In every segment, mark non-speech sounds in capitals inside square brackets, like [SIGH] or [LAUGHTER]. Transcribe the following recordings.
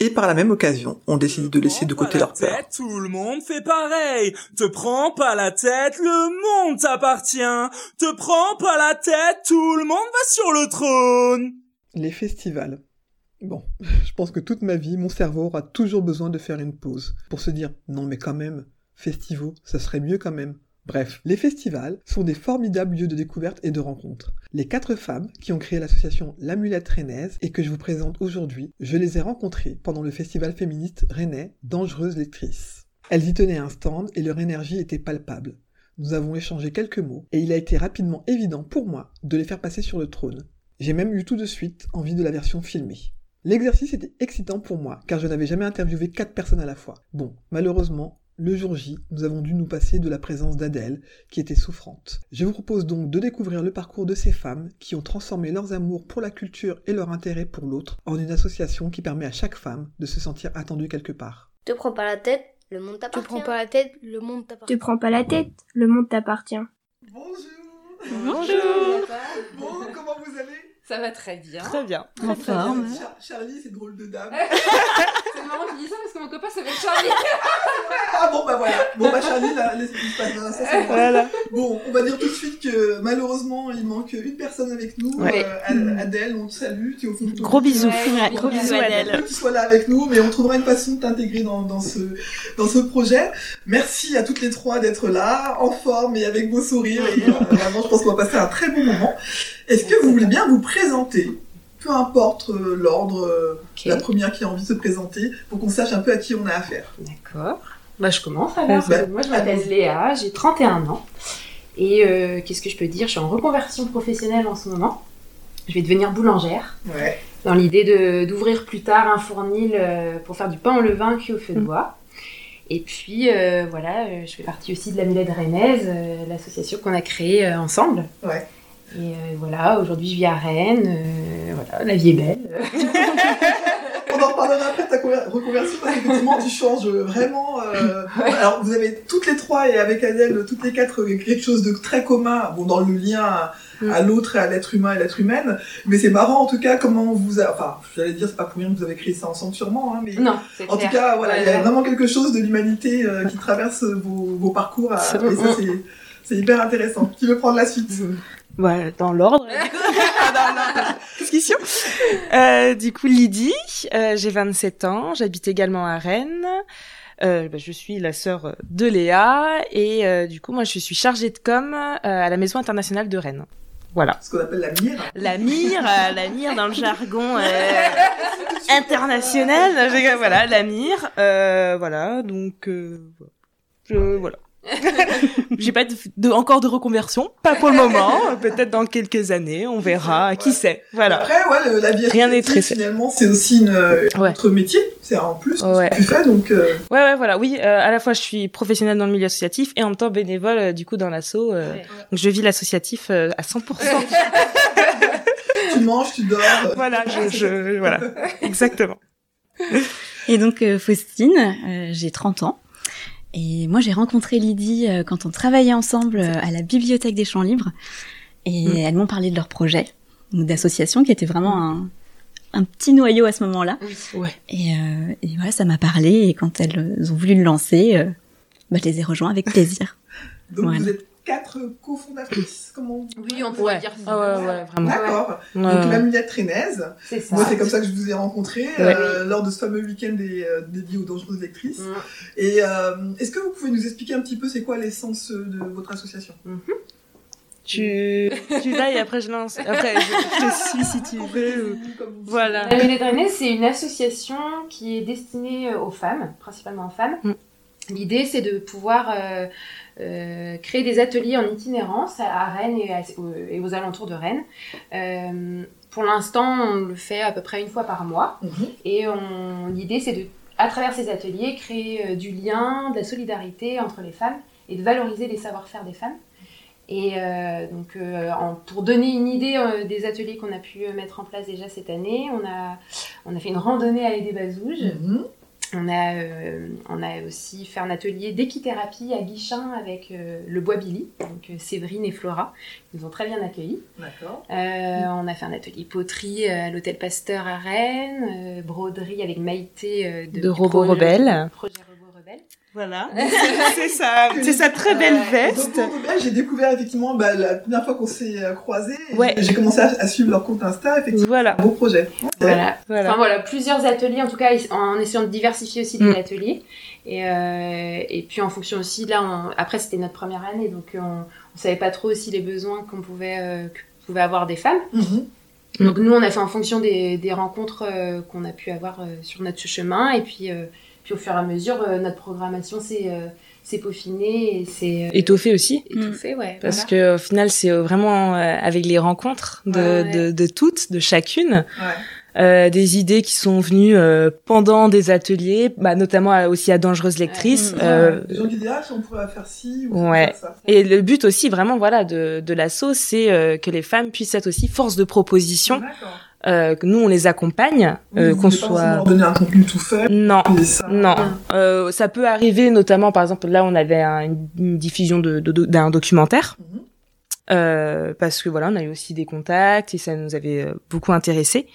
Et par la même occasion, on décide de laisser de côté leur peur. Tout le monde fait pareil. Te prends pas la tête, le monde t'appartient. Te prends pas la tête, tout le monde va sur le trône. Les festivals. Bon, [LAUGHS] je pense que toute ma vie, mon cerveau aura toujours besoin de faire une pause pour se dire non mais quand même, festivaux, ça serait mieux quand même. Bref, les festivals sont des formidables lieux de découverte et de rencontre. Les quatre femmes qui ont créé l'association L'Amulette Rennaise et que je vous présente aujourd'hui, je les ai rencontrées pendant le festival féministe rennais Dangereuse Lectrice. Elles y tenaient un stand et leur énergie était palpable. Nous avons échangé quelques mots et il a été rapidement évident pour moi de les faire passer sur le trône. J'ai même eu tout de suite envie de la version filmée. L'exercice était excitant pour moi car je n'avais jamais interviewé quatre personnes à la fois. Bon, malheureusement, le jour J, nous avons dû nous passer de la présence d'Adèle, qui était souffrante. Je vous propose donc de découvrir le parcours de ces femmes qui ont transformé leurs amours pour la culture et leur intérêt pour l'autre en une association qui permet à chaque femme de se sentir attendue quelque part. Te prends pas la tête, le monde t'appartient. Te prends pas la tête, le monde t'appartient. Te prends pas la tête, le monde t'appartient. Bonjour Bonjour Bon, comment vous allez? Ça va très bien. Très bien. Très, très bien. forme. Char- Charlie, c'est drôle de dame. [LAUGHS] C'est marrant que tu dis ça parce que mon copain s'appelle Charlie. Ah bon bah voilà. Bon bah Charlie, là, laisse passe ça, c'est bon. Voilà. Bon, on va dire tout de suite que malheureusement, il manque une personne avec nous. Ouais. Euh, Ad- Adèle, on te salue. Tu es au fond de ton Gros bisous. Ouais, Gros bisous Adèle. tu sois là avec nous, mais on trouvera une façon de t'intégrer dans, dans ce, dans ce projet. Merci à toutes les trois d'être là, en forme et avec vos sourires. Et euh, vraiment, je pense qu'on va passer un très bon moment. Est-ce que vous voulez bien vous présenter? Peu importe euh, l'ordre, euh, la première qui a envie de se présenter, pour qu'on sache un peu à qui on a affaire. D'accord. Bah, je commence alors. Bah, Moi, je m'appelle Léa, j'ai 31 ans. Et euh, qu'est-ce que je peux dire? Je suis en reconversion professionnelle en ce moment. Je vais devenir boulangère. Ouais. Dans l'idée de- d'ouvrir plus tard un fournil euh, pour faire du pain au levain cuit au feu de Mm. bois. Et puis, euh, voilà, je fais partie aussi de la Mulette Rennaise, euh, l'association qu'on a créée euh, ensemble. Ouais. Et euh, voilà, aujourd'hui je vis à Rennes. euh, voilà, la vie est belle. [LAUGHS] On en reparlera après de ta conver- reconversion parce qu'effectivement tu changes vraiment. euh, Alors vous avez toutes les trois et avec Adèle toutes les quatre quelque chose de très commun, bon dans le lien à, à l'autre et à l'être humain et l'être humaine. Mais c'est marrant en tout cas comment vous a... enfin j'allais dire c'est pas pour rien que vous avez créé ça ensemble sûrement, hein, mais Non, en clair. tout cas voilà il y a Ouais. vraiment quelque chose de l'humanité euh, qui traverse vos, vos parcours à- et ça c'est hyper intéressant. Qui veut prendre la suite? Dans l'ordre. du coup. [LAUGHS] dans l'ordre. Discussion. Euh, du coup, Lydie, euh, j'ai 27 ans, j'habite également à Rennes. Euh, bah, je suis la sœur de Léa et euh, du coup, moi, je suis chargée de com euh, à la Maison internationale de Rennes. Voilà. Ce qu'on appelle la mire. La mire, euh, la mire dans le jargon euh, [LAUGHS] international. Voilà, la mire. Euh, voilà, donc euh, je, voilà. J'ai pas de, de- encore de reconversion, pas pour le moment. Peut-être dans quelques années, on verra. Qui sait? Voilà. Après, ouais, le- la vie Rien n'est très- finalement, c'est aussi une, euh, Ouais. notre métier. C'est en plus Ouais. ce que tu fais, donc euh, Ouais, ouais, voilà. Oui, euh, à la fois je suis professionnelle dans le milieu associatif et en même temps bénévole euh, du coup dans l'asso. euh, Ouais. Donc je vis l'associatif euh, à 100%. [LAUGHS] tu manges, tu dors. euh, voilà, je, je voilà, exactement. Et donc euh, Faustine, euh, j'ai 30 ans. Et moi j'ai rencontré Lydie euh, quand on travaillait ensemble euh, à la bibliothèque des champs libres. Et Mm. elles m'ont parlé de leur projet d'association qui était vraiment un, un petit noyau à ce moment-là. Ouais. Et, euh, et voilà, ça m'a parlé. Et quand elles ont voulu le lancer, euh, bah, je les ai rejoints avec plaisir. [LAUGHS] Donc Voilà. vous êtes quatre cofondatrices, comment Oui, on pourrait Ouais. dire ça. Ah ouais, ouais, vraiment. D'accord. Ouais, Donc ouais. la Mulette Rennaise. C'est ça. Moi, c'est comme ça que je vous ai rencontré euh, lors de ce fameux week-end des, euh, dédié aux dangereuses lectrices. Mm. Et euh, est-ce que vous pouvez nous expliquer un petit peu c'est quoi l'essence de votre association? Tu, tu vas et après je lance. Après je, je te suis si tu veux. ou- Voilà. La Mêlée Drainée, c'est une association qui est destinée euh, aux femmes, principalement aux femmes. Mm. L'idée, c'est de pouvoir euh, euh, créer des ateliers en itinérance à, Rennes et, à- aux- et aux alentours de Rennes. Euh, pour l'instant, on le fait à peu près une fois par mois. Mhm. Et l'idée, c'est de à travers ces ateliers, créer du lien, de la solidarité entre les femmes et de valoriser les savoir-faire des femmes. Et donc, pour donner une idée des ateliers qu'on a pu mettre en place déjà cette année, on a, on a fait une randonnée à des Bazouges. Mhm. On a, euh, on a aussi fait un atelier d'équithérapie à Guichin avec euh, le Bois Billy, donc euh, Séverine et Flora, qui nous ont très bien accueillis. D'accord. On a fait un atelier poterie à l'Hôtel Pasteur à Rennes, broderie avec Maïté de, de Robot Rebelle. Projet Robot Rebelle. Voilà, [LAUGHS] c'est ça, c'est sa très belle veste. J'ai découvert effectivement bah, la première fois qu'on s'est euh, croisés. Ouais. J'ai commencé à, suivre leur compte Insta, effectivement. Voilà. Un beau projet. Voilà. voilà. Enfin voilà, plusieurs ateliers, en tout cas en essayant de diversifier aussi les mm. ateliers. Et, euh, et puis en fonction aussi, là, on... après c'était notre première année, donc on, on savait pas trop aussi les besoins qu'on pouvait, euh, que pouvaient avoir des femmes. Mm-hmm. Donc nous, on a fait en fonction des, des rencontres euh, qu'on a pu avoir sur notre chemin, et puis puis au fur et à mesure, euh, notre programmation s'est euh, peaufinée et c'est euh, étoffée aussi. Étoffée, ouais. Parce que au final, c'est vraiment avec les rencontres de, de, de, toutes, de chacune. Euh, des idées qui sont venues pendant des ateliers, bah, notamment aussi à Dangereuse Lectrice. Ouais. Euh, des gens qui disent si on pourrait faire ci ou ouais. faire ça. Et le but aussi, vraiment, voilà, de, de l'assaut, c'est que les femmes puissent être aussi force de proposition. Euh, que nous on les accompagne, euh, qu'on soit. donner un contenu tout fait. Non, non. Euh, ça peut arriver, notamment par exemple là on avait une, diffusion de d'un documentaire. Euh, parce que voilà, on a eu aussi des contacts et ça nous avait euh, beaucoup intéressé.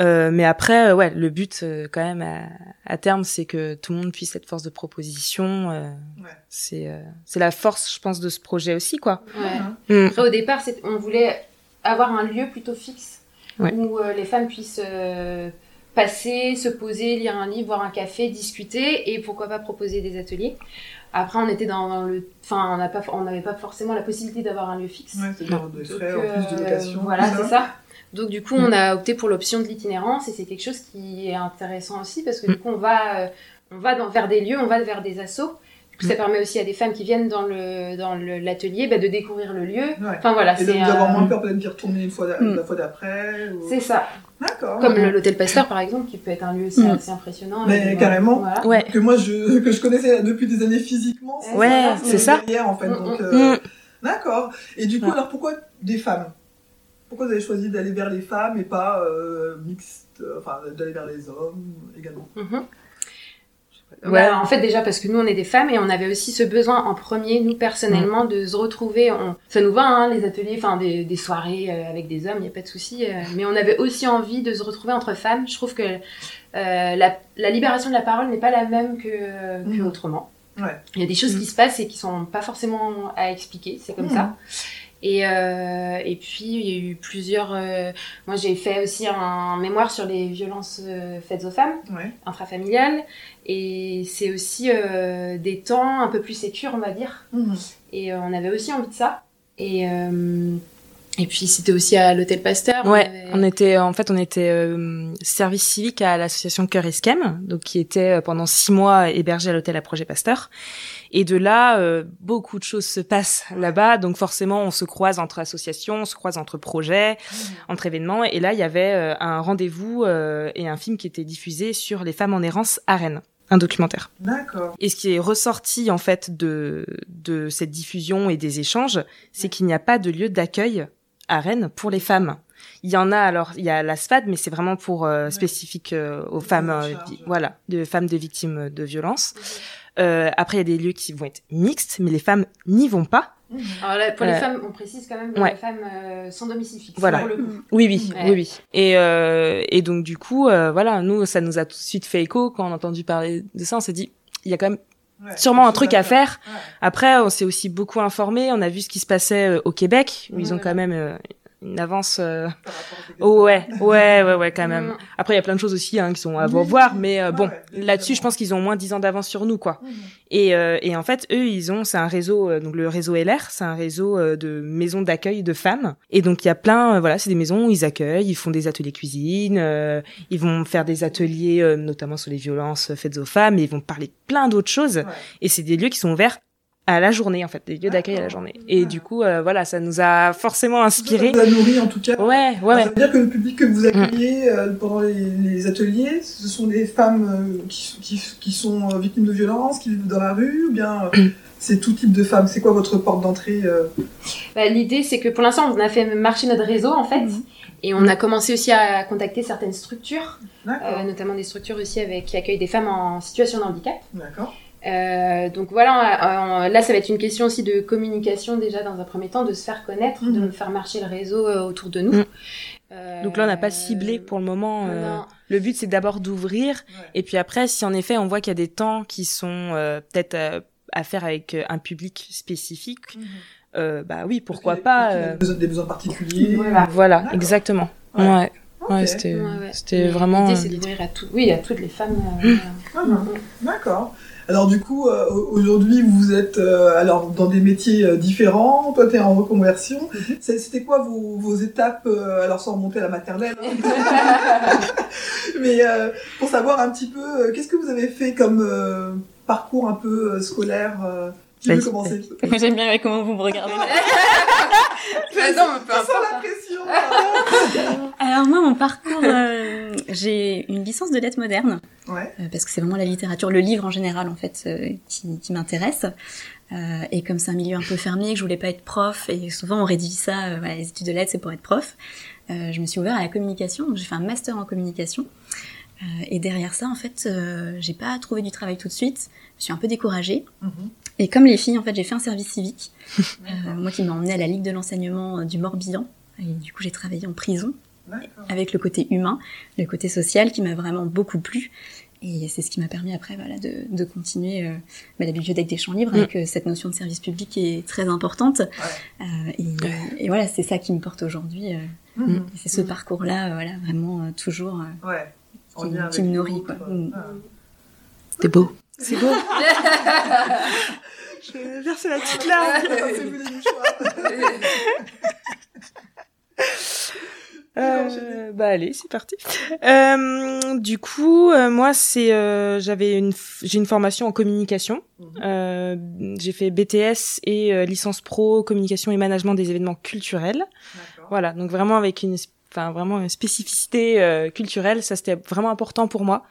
Euh, mais après, ouais, le but quand même à, à terme, c'est que tout le monde puisse être force de proposition. Ouais. C'est c'est la force, je pense, de ce projet aussi, quoi. Ouais. Mm. Après, au départ, on voulait avoir un lieu plutôt fixe où euh, les femmes puissent euh, passer, se poser, lire un livre, boire un café, discuter et pourquoi pas proposer des ateliers. Après, on était dans le, enfin, on n'a pas, on n'avait pas forcément la possibilité d'avoir un lieu fixe. Ouais, c'est des frais en plus de euh, location. Voilà, c'est ça. Donc du coup, on a opté pour l'option de l'itinérance et c'est quelque chose qui est intéressant aussi parce que du mm. coup, on va, on va dans, vers des lieux, on va vers des assos ça permet aussi à des femmes qui viennent dans le dans l'atelier bah, de découvrir le lieu. Enfin voilà, c'est d'avoir moins peur peut-être d'y retourner une fois mm. la fois d'après. C'est ça. D'accord. Comme l'hôtel Pasteur par exemple, qui peut être un lieu aussi mm. assez impressionnant. Mais carrément. Ouais. Que moi je que je connaissais depuis des années physiquement. Ouais, c'est ça. Hier en fait. Mm, donc euh, d'accord. Et du coup alors pourquoi des femmes? Pourquoi vous avez choisi d'aller vers les femmes et pas euh, mixte, enfin d'aller vers les hommes également? Mm-hmm. Ouais. en fait, déjà parce que nous, on est des femmes et on avait aussi ce besoin en premier, nous personnellement, de se retrouver. On... Ça nous va, hein, les ateliers, enfin des, des soirées euh, avec des hommes, il y a pas de souci. Euh, mais on avait aussi envie de se retrouver entre femmes. Je trouve que euh, la, la, libération de la parole n'est pas la même que, que mmh. autrement. Ouais. Il y a des choses mmh. qui se passent et qui sont pas forcément à expliquer. C'est comme mmh. ça. Et, euh, et puis, il y a eu plusieurs... Euh, moi, j'ai fait aussi un mémoire sur les violences euh, faites aux femmes, intrafamiliales. Et c'est aussi des temps un peu plus sécures, on va dire. Mhm. Et on avait aussi envie de ça. Et... Et puis c'était aussi à l'hôtel Pasteur. Ouais, on, était en fait on était service civique à l'association Cœur Esquem, donc qui était pendant six mois hébergé à l'hôtel à Projet Pasteur. Et de là, euh, beaucoup de choses se passent là-bas. Donc forcément, on se croise entre associations, on se croise entre projets, mmh. entre événements. Et là, il y avait euh, un rendez-vous euh, et un film qui était diffusé sur les femmes en errance à Rennes un documentaire. D'accord. Et ce qui est ressorti en fait de de cette diffusion et des échanges, c'est qu'il n'y a pas de lieu d'accueil à Rennes pour les femmes. Il y en a alors, il y a la SFAD, mais c'est vraiment pour spécifique aux femmes, voilà, de femmes de victimes de violences. Euh, après, il y a des lieux qui vont être mixtes, mais les femmes n'y vont pas. [LAUGHS] Alors là, pour les euh, femmes, on précise quand même les femmes euh, sans domicile fixe. Voilà. Oui, oui, oui, oui. Et, euh, et donc du coup, euh, voilà, nous, ça nous a tout de suite fait écho quand on a entendu parler de ça. On s'est dit, il y a quand même sûrement un truc à faire. Après, on s'est aussi beaucoup informé. On a vu ce qui se passait au Québec, où ils ont quand même une avance. Euh... Oh, [LAUGHS] ouais, ouais, ouais, ouais, quand même. Mm. Après, il y a plein de choses aussi hein, qui sont à voir, mais euh, bon, là-dessus, je pense qu'ils ont moins dix ans d'avance sur nous, quoi. Mm. Et, euh, et en fait, eux, ils ont, c'est un réseau, euh, donc le réseau LR, c'est un réseau de maisons d'accueil de femmes. Et donc, il y a plein, voilà, c'est des maisons où ils accueillent, ils font des ateliers cuisine, ils vont faire des ateliers, notamment sur les violences faites aux femmes, et ils vont parler plein d'autres choses. Et c'est des lieux qui sont ouverts à la journée en fait, des lieux d'accueil à la journée. Et du coup, euh, voilà, ça nous a forcément inspiré. Ça vous a nourri en tout cas. Ouais, ouais. Ça veut dire que le public que vous accueillez euh, pendant les, les, ateliers, ce sont des femmes euh, qui, qui, qui, sont victimes de violences, qui vivent dans la rue, ou bien c'est tout type de femmes? C'est quoi votre porte d'entrée bah, L'idée, c'est que pour l'instant, on a fait marcher notre réseau en fait. Mhm. Et on a commencé aussi à contacter certaines structures, notamment des structures aussi avec, qui accueillent des femmes en situation de handicap. D'accord. Euh, donc voilà, là ça va être une question aussi de communication déjà dans un premier temps, de se faire connaître, de mhm. faire marcher le réseau euh, autour de nous. Mm. Euh, donc là on n'a pas ciblé pour le moment. le but c'est d'abord d'ouvrir et puis après si en effet on voit qu'il y a des temps qui sont peut-être à faire avec un public spécifique, mhm. bah oui pourquoi pas. Des besoins particuliers. Voilà, exactement. Ouais. Ouais, c'était vraiment. L'idée, c'est d'ouvrir à tout, oui, à toutes les femmes. Ah, D'accord. Alors du coup, euh, aujourd'hui, vous êtes euh, alors dans des métiers euh, différents. Toi, tu es en reconversion. Mhm. C'était quoi vos, étapes Alors sans remonter à la maternelle, hein. [LAUGHS] mais pour savoir un petit peu, qu'est-ce que vous avez fait comme parcours un peu scolaire qui veut commencer J'aime bien comment vous me regardez. [LAUGHS] non, peu la pression. Alors moi, mon parcours, euh, j'ai une licence de lettres modernes. Ouais. Euh, parce que c'est vraiment la littérature, le livre en général en fait, euh, qui, qui m'intéresse. et comme c'est un milieu un peu fermé, que je voulais pas être prof, et souvent on rédige ça, voilà, les études de lettres c'est pour être prof. je me suis ouverte à la communication, donc j'ai fait un master en communication. et derrière ça, en fait, j'ai pas trouvé du travail tout de suite. Je suis un peu découragée. Mm-hmm. Et comme les filles, en fait, j'ai fait un service civique. [LAUGHS] Euh, moi qui m'a emmenée à la Ligue de l'enseignement euh, du Morbihan. Et du coup, j'ai travaillé en prison avec le côté humain, le côté social qui m'a vraiment beaucoup plu. Et c'est ce qui m'a permis après voilà, de, de continuer euh, bah, la bibliothèque des champs libres avec mm. cette notion de service public qui est très importante. et, et, voilà, c'est ça qui me porte aujourd'hui. Mm. C'est ce parcours-là, voilà, vraiment toujours qui, qui, me nourrit. Quoi. Mm. C'était beau. C'est beau. [LAUGHS] Je vais verser la petite larme. Euh, bah allez, c'est parti. Euh, du coup, euh, moi c'est j'avais une j'ai une formation en communication. Mhm. J'ai fait BTS et licence pro communication et management des événements culturels. Voilà, donc vraiment avec une enfin vraiment une spécificité culturelle, ça c'était vraiment important pour moi.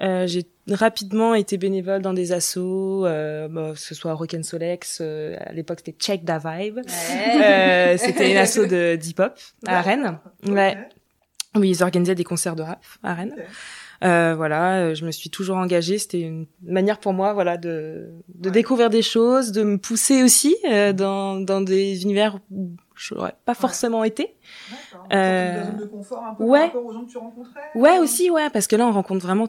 J'ai rapidement été bénévole dans des assos, euh, bah, que ce soit Rock Solex, euh, à l'époque c'était Check Da Vibe, euh, c'était une asso de [LAUGHS] d'hip hop à Rennes. Ouais. Oui, ils organisaient des concerts de rap à Rennes. Euh, voilà, euh, je me suis toujours engagée. C'était une manière pour moi, voilà, de, de découvrir des choses, de me pousser aussi euh, dans, dans des univers où j'aurais pas forcément été. Euh, de confort un peu ouais. par rapport aux gens que tu rencontrais. Ouais, aussi, ouais, parce que là, on rencontre vraiment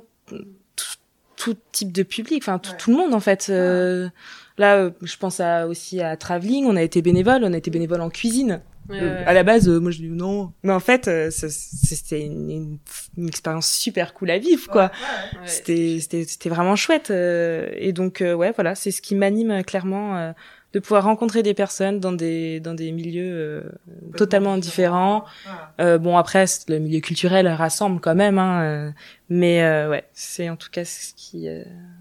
tout type de public, enfin tout, le monde en fait. Euh, là, euh, je pense à, aussi à traveling. On a été bénévole, on a été bénévole en cuisine. Euh, à la base, moi je dis non, mais en fait, c'était une, une, expérience super cool à vivre, quoi. C'était c'était c'était vraiment chouette. et donc ouais, voilà, c'est ce qui m'anime clairement de pouvoir rencontrer des personnes dans des dans des milieux euh, totalement différents. Euh, bon après le milieu culturel rassemble quand même, hein, euh, mais euh, ouais c'est en tout cas ce qui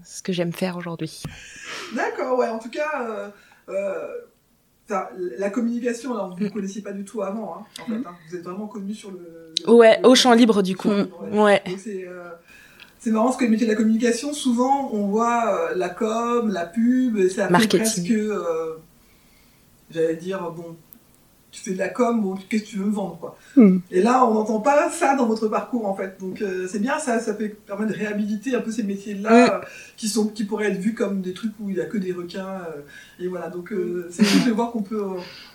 ce que j'aime faire aujourd'hui. D'accord ouais en tout cas la communication alors vous ne mm. connaissiez pas du tout avant hein, en fait, hein. vous êtes vraiment connu sur le, ouais au champ libre du coup ouais. C'est marrant parce que le métier de la communication, souvent, on voit euh, la com, la pub, et ça fait presque, euh, j'allais dire, bon, tu fais de la com, bon, qu'est-ce que tu veux me vendre, quoi. Hmm. Et là, on n'entend pas ça dans votre parcours, en fait. Donc, euh, c'est bien, ça, ça permettre de réhabiliter un peu ces métiers-là, euh, qui sont, qui pourraient être vus comme des trucs où il y a que des requins. Et voilà, donc, c'est cool de voir qu'on peut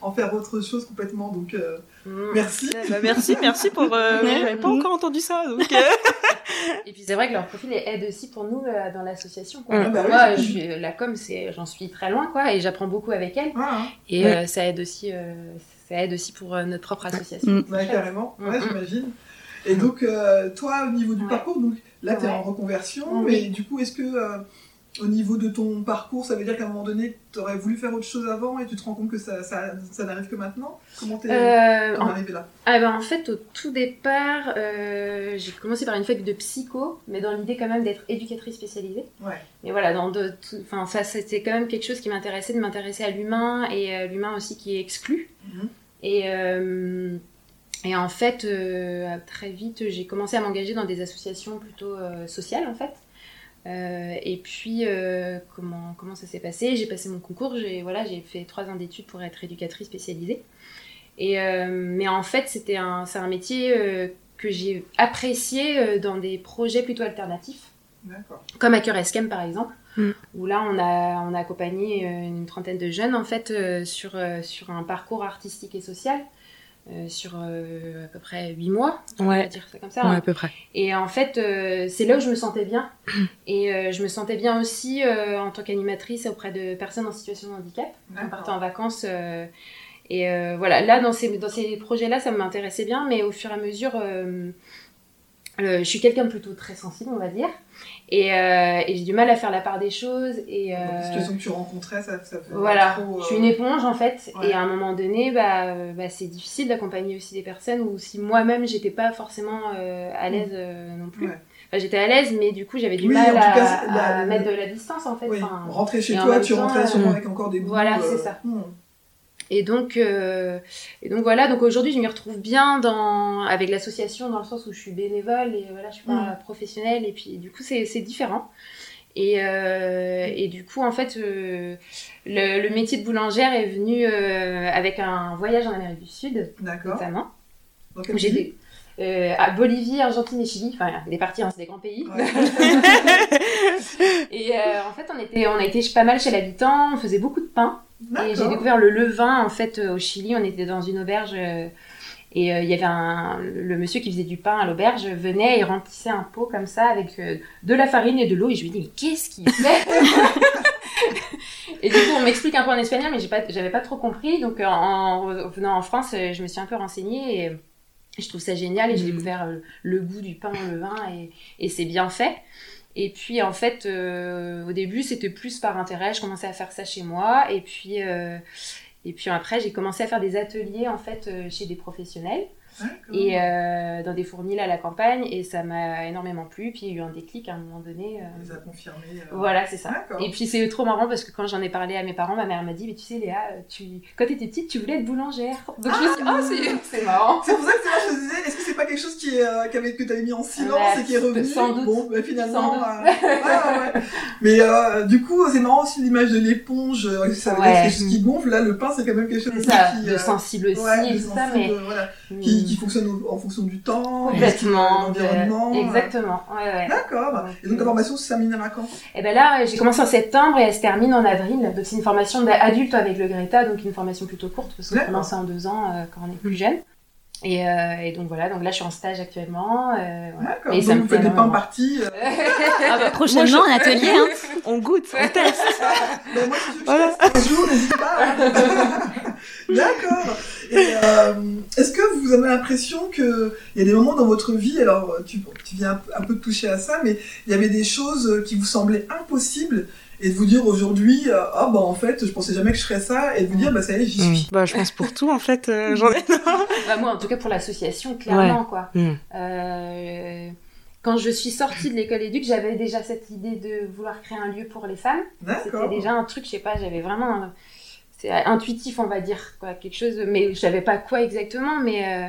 en faire autre chose complètement. Donc, hmm. Merci. Bah, merci, merci pour. [LAUGHS] J'avais pas encore entendu ça, donc. et puis, c'est vrai que leur profil aide aussi pour nous dans l'association. Quoi. Bah moi, je la com, c'est, j'en suis très loin, quoi, et j'apprends beaucoup avec elle. Ah, hein. et ça aide aussi ça aide aussi pour euh, notre propre association. Ouais, carrément, ouais, mm, mm. j'imagine. Et donc, euh, toi, au niveau du parcours, donc là, tu es en reconversion, mais du coup, est-ce que euh, au niveau de ton parcours, ça veut dire qu'à un moment donné, tu aurais voulu faire autre chose avant et tu te rends compte que ça, ça, ça n'arrive que maintenant? Comment t'es Euh, en- arrivé là? Ah ben en fait au tout départ euh, j'ai commencé par une fac de psycho mais dans l'idée quand même d'être éducatrice spécialisée. Ouais. Mais voilà dans de tout- enfin ça c'était quand même quelque chose qui m'intéressait de m'intéresser à l'humain et euh, l'humain aussi qui est exclu. Mhm. Et euh, et en fait euh, très vite j'ai commencé à m'engager dans des associations plutôt euh, sociales en fait. Euh, et puis euh, comment comment ça s'est passé? J'ai passé mon concours, j'ai voilà j'ai fait trois ans d'études pour être éducatrice spécialisée. Et, euh, mais en fait, c'était un, c'est un métier euh, que j'ai apprécié euh, dans des projets plutôt alternatifs, comme à Cœur Escam par exemple, Mm. où là on a, on a accompagné une trentaine de jeunes en fait euh, sur, euh, sur un parcours artistique et social. Euh, sur euh, à peu près huit mois, on va dire ça comme ça. Ouais, hein. à peu près. Et en fait, euh, c'est là où je me sentais bien. [CLEARS THROAT] Et euh, je me sentais bien aussi euh, en tant qu'animatrice auprès de personnes en situation de handicap. On partait en vacances. euh, et euh, voilà, là, dans ces, dans ces projets-là, ça m'intéressait bien, mais au fur et à mesure, euh, euh, je suis quelqu'un de plutôt très sensible, on va dire. Et, euh, et j'ai du mal à faire la part des choses. Et, euh, Donc, les situations que tu rencontrais, ça, ça fait voilà, trop, euh, je suis une éponge en fait, ouais. et à un moment donné, bah, euh, bah, c'est difficile d'accompagner aussi des personnes où si moi-même j'étais pas forcément euh, à l'aise euh, non plus. Ouais. Enfin, j'étais à l'aise, mais du coup j'avais du Oui, mal à, cas, c'est- à la- mettre de la distance en fait. Oui, Enfin, rentrer chez toi, tu temps, rentrais sûrement euh, avec encore des goûts. Voilà, euh, c'est ça. hmm. Et donc, euh, et donc voilà, donc aujourd'hui je m'y retrouve bien dans, avec l'association dans le sens où je suis bénévole et voilà, je suis pas Mm. professionnelle et puis du coup c'est différent. Et, euh, et du coup en fait euh, le, le métier de boulangère est venu avec un voyage en Amérique du Sud notamment. Où j'ai euh, à Bolivie, Argentine et Chili, enfin des parties, hein, c'est des grands pays. Ouais. [LAUGHS] Et euh, en fait on était, on a été pas mal chez l'habitant, on faisait beaucoup de pain. Et j'ai découvert le levain en fait euh, au Chili. On était dans une auberge euh, et euh, il y avait un le monsieur qui faisait du pain à l'auberge venait et remplissait un pot comme ça avec euh, de la farine et de l'eau et je lui dis mais qu'est-ce qu'il fait? [LAUGHS] Et du coup on m'explique un peu en espagnol mais j'ai pas j'avais pas trop compris donc en venant en France je me suis un peu renseignée et je trouve ça génial et j'ai Mhm. découvert le goût du pain au levain et, et c'est bien fait. Et puis en fait, euh, au début, c'était plus par intérêt. Je commençais à faire ça chez moi. Et puis, euh, après, j'ai commencé à faire des ateliers en fait euh, chez des professionnels. Et euh, dans des fournils à la campagne. Et ça m'a énormément plu. Puis il y a eu un déclic à un moment donné. euh, Ça a confirmé. euh, voilà, c'est ça. Et puis c'est trop marrant parce que quand j'en ai parlé à mes parents, ma mère m'a dit, mais tu sais Léa, tu... quand t'étais petite, tu voulais être boulangère. Donc je me suis dit, Ah. oh [LAUGHS] c'est- marrant. C'est pour ça que c'est moi je te disais, est-ce que c'est pas quelque chose qui est, euh, qu'avait- que t'avais mis en silence Ouais, et qui est revenu? sans doute. Bon, bah, finalement. Sans doute. euh, ouais, ouais, ouais. Mais euh, du coup, c'est marrant aussi l'image de l'éponge. euh, Ça veut dire quelque chose qui gonfle. Là, le pain, c'est quand même quelque chose C'est ça, qui. de euh, sensible aussi ouais, et de tout ça, sensible, mais euh, voilà, qui, Hmm. qui fonctionne en fonction du temps, complètement. de l'environnement. euh. Exactement, ouais, ouais. D'accord. Et donc la formation se termine à quand? Et ben là, j'ai commencé en septembre et elle se termine en avril. Donc c'est une formation d'adulte avec le Greta, donc une formation plutôt courte parce qu'on commence en deux ans euh, quand on est plus jeune. Et, euh, et donc voilà, donc là je suis en stage actuellement. euh. D'accord. Et Donc ça me vous faites plaît des pains partis. euh, Ah bah, [LAUGHS] prochainement, Moi, je- un atelier. Hein. [LAUGHS] On goûte, on teste. [LAUGHS] Ben, moi, je suis Voilà. un jour, n'hésite pas. D'accord. Euh, est-ce que vous avez l'impression que il y a des moments dans votre vie, alors tu, tu viens un peu- un peu de toucher à ça, mais il y avait des choses qui vous semblaient impossibles et de vous dire aujourd'hui, euh, ah bah en fait, je pensais jamais que je ferais ça, et de vous dire, bah ça y est, j'y suis. Bah, je pense pour tout, en fait. euh, j'en ai... [LAUGHS] Bah, moi, en tout cas pour l'association, clairement quoi. Mm. Euh, quand je suis sortie de l'école éduc, j'avais déjà cette idée de vouloir créer un lieu pour les femmes. C'était déjà un truc, je sais pas, j'avais vraiment. un- C'est intuitif, on va dire, quoi, quelque chose, mais je savais pas quoi exactement, mais. euh,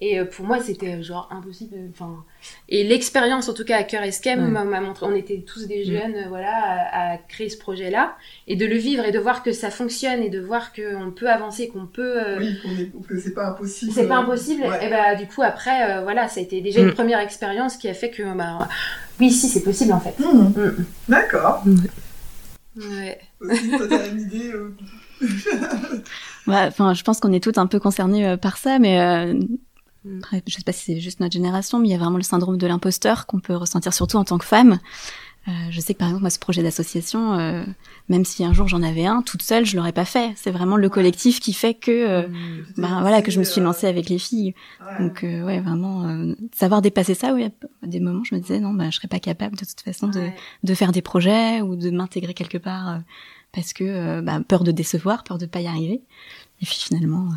et euh, pour moi, c'était genre impossible. Enfin, et l'expérience, en tout cas à Cœur Escape, Mm. m'a montré. On était tous des Mm. jeunes, euh, voilà, à, à créer ce projet-là, et de le vivre et de voir que ça fonctionne et de voir qu'on peut avancer, qu'on peut. euh, Oui, qu'on est- que c'est pas impossible. c'est pas impossible. Ouais. Et bah du coup après, euh, voilà, ça a été déjà Mm. une première expérience qui a fait que bah oui, si c'est possible en fait. Mm. D'accord. Ouais. Aussi, toi, t'as une idée. euh, [LAUGHS] Ouais, Enfin, je pense qu'on est toutes un peu concernées euh, par ça, mais euh, après, je sais pas si c'est juste notre génération, mais il y a vraiment le syndrome de l'imposteur qu'on peut ressentir surtout en tant que femme. Euh, je sais que par exemple, moi, ce projet d'association, euh, même si un jour j'en avais un, toute seule, je l'aurais pas fait. C'est vraiment le collectif qui fait que, euh, Mmh. bah, voilà, que je me suis lancée avec les filles. Donc, ouais, vraiment, savoir dépasser ça, oui, à des moments, je me disais, non, bah, je serais pas capable de toute façon de, Ouais. de faire des projets ou de m'intégrer quelque part parce que, euh, bah, peur de décevoir, peur de pas y arriver. Et puis finalement, euh,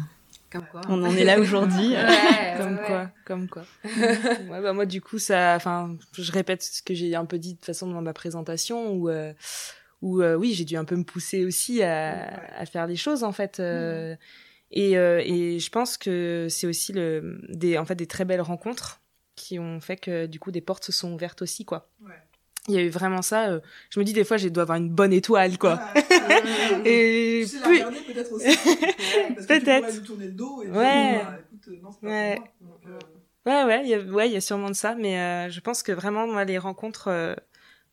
Comme quoi. on en est là aujourd'hui. [LAUGHS] Ouais, comme ouais, quoi, comme quoi. [LAUGHS] ouais, bah moi du coup ça, enfin, je répète ce que j'ai un peu dit de toute façon dans ma présentation où, euh, où euh, oui j'ai dû un peu me pousser aussi à, à faire les choses en fait. euh, et, euh, et je pense que c'est aussi le, des, en fait des très belles rencontres qui ont fait que du coup des portes se sont ouvertes aussi quoi. Ouais. Il y a eu vraiment ça. euh, je me dis des fois j'ai dois avoir une bonne étoile quoi. Et [LAUGHS] Et tu sais peut-être aussi. Parce que tu [LAUGHS] Peut-être. pourrais lui tourner le dos et dire, Ouais. bah, écoute, euh, non, pas Ouais. Donc, euh, Ouais, ouais, il y a, ouais, il y a sûrement de ça, mais euh, je pense que vraiment, moi, les rencontres,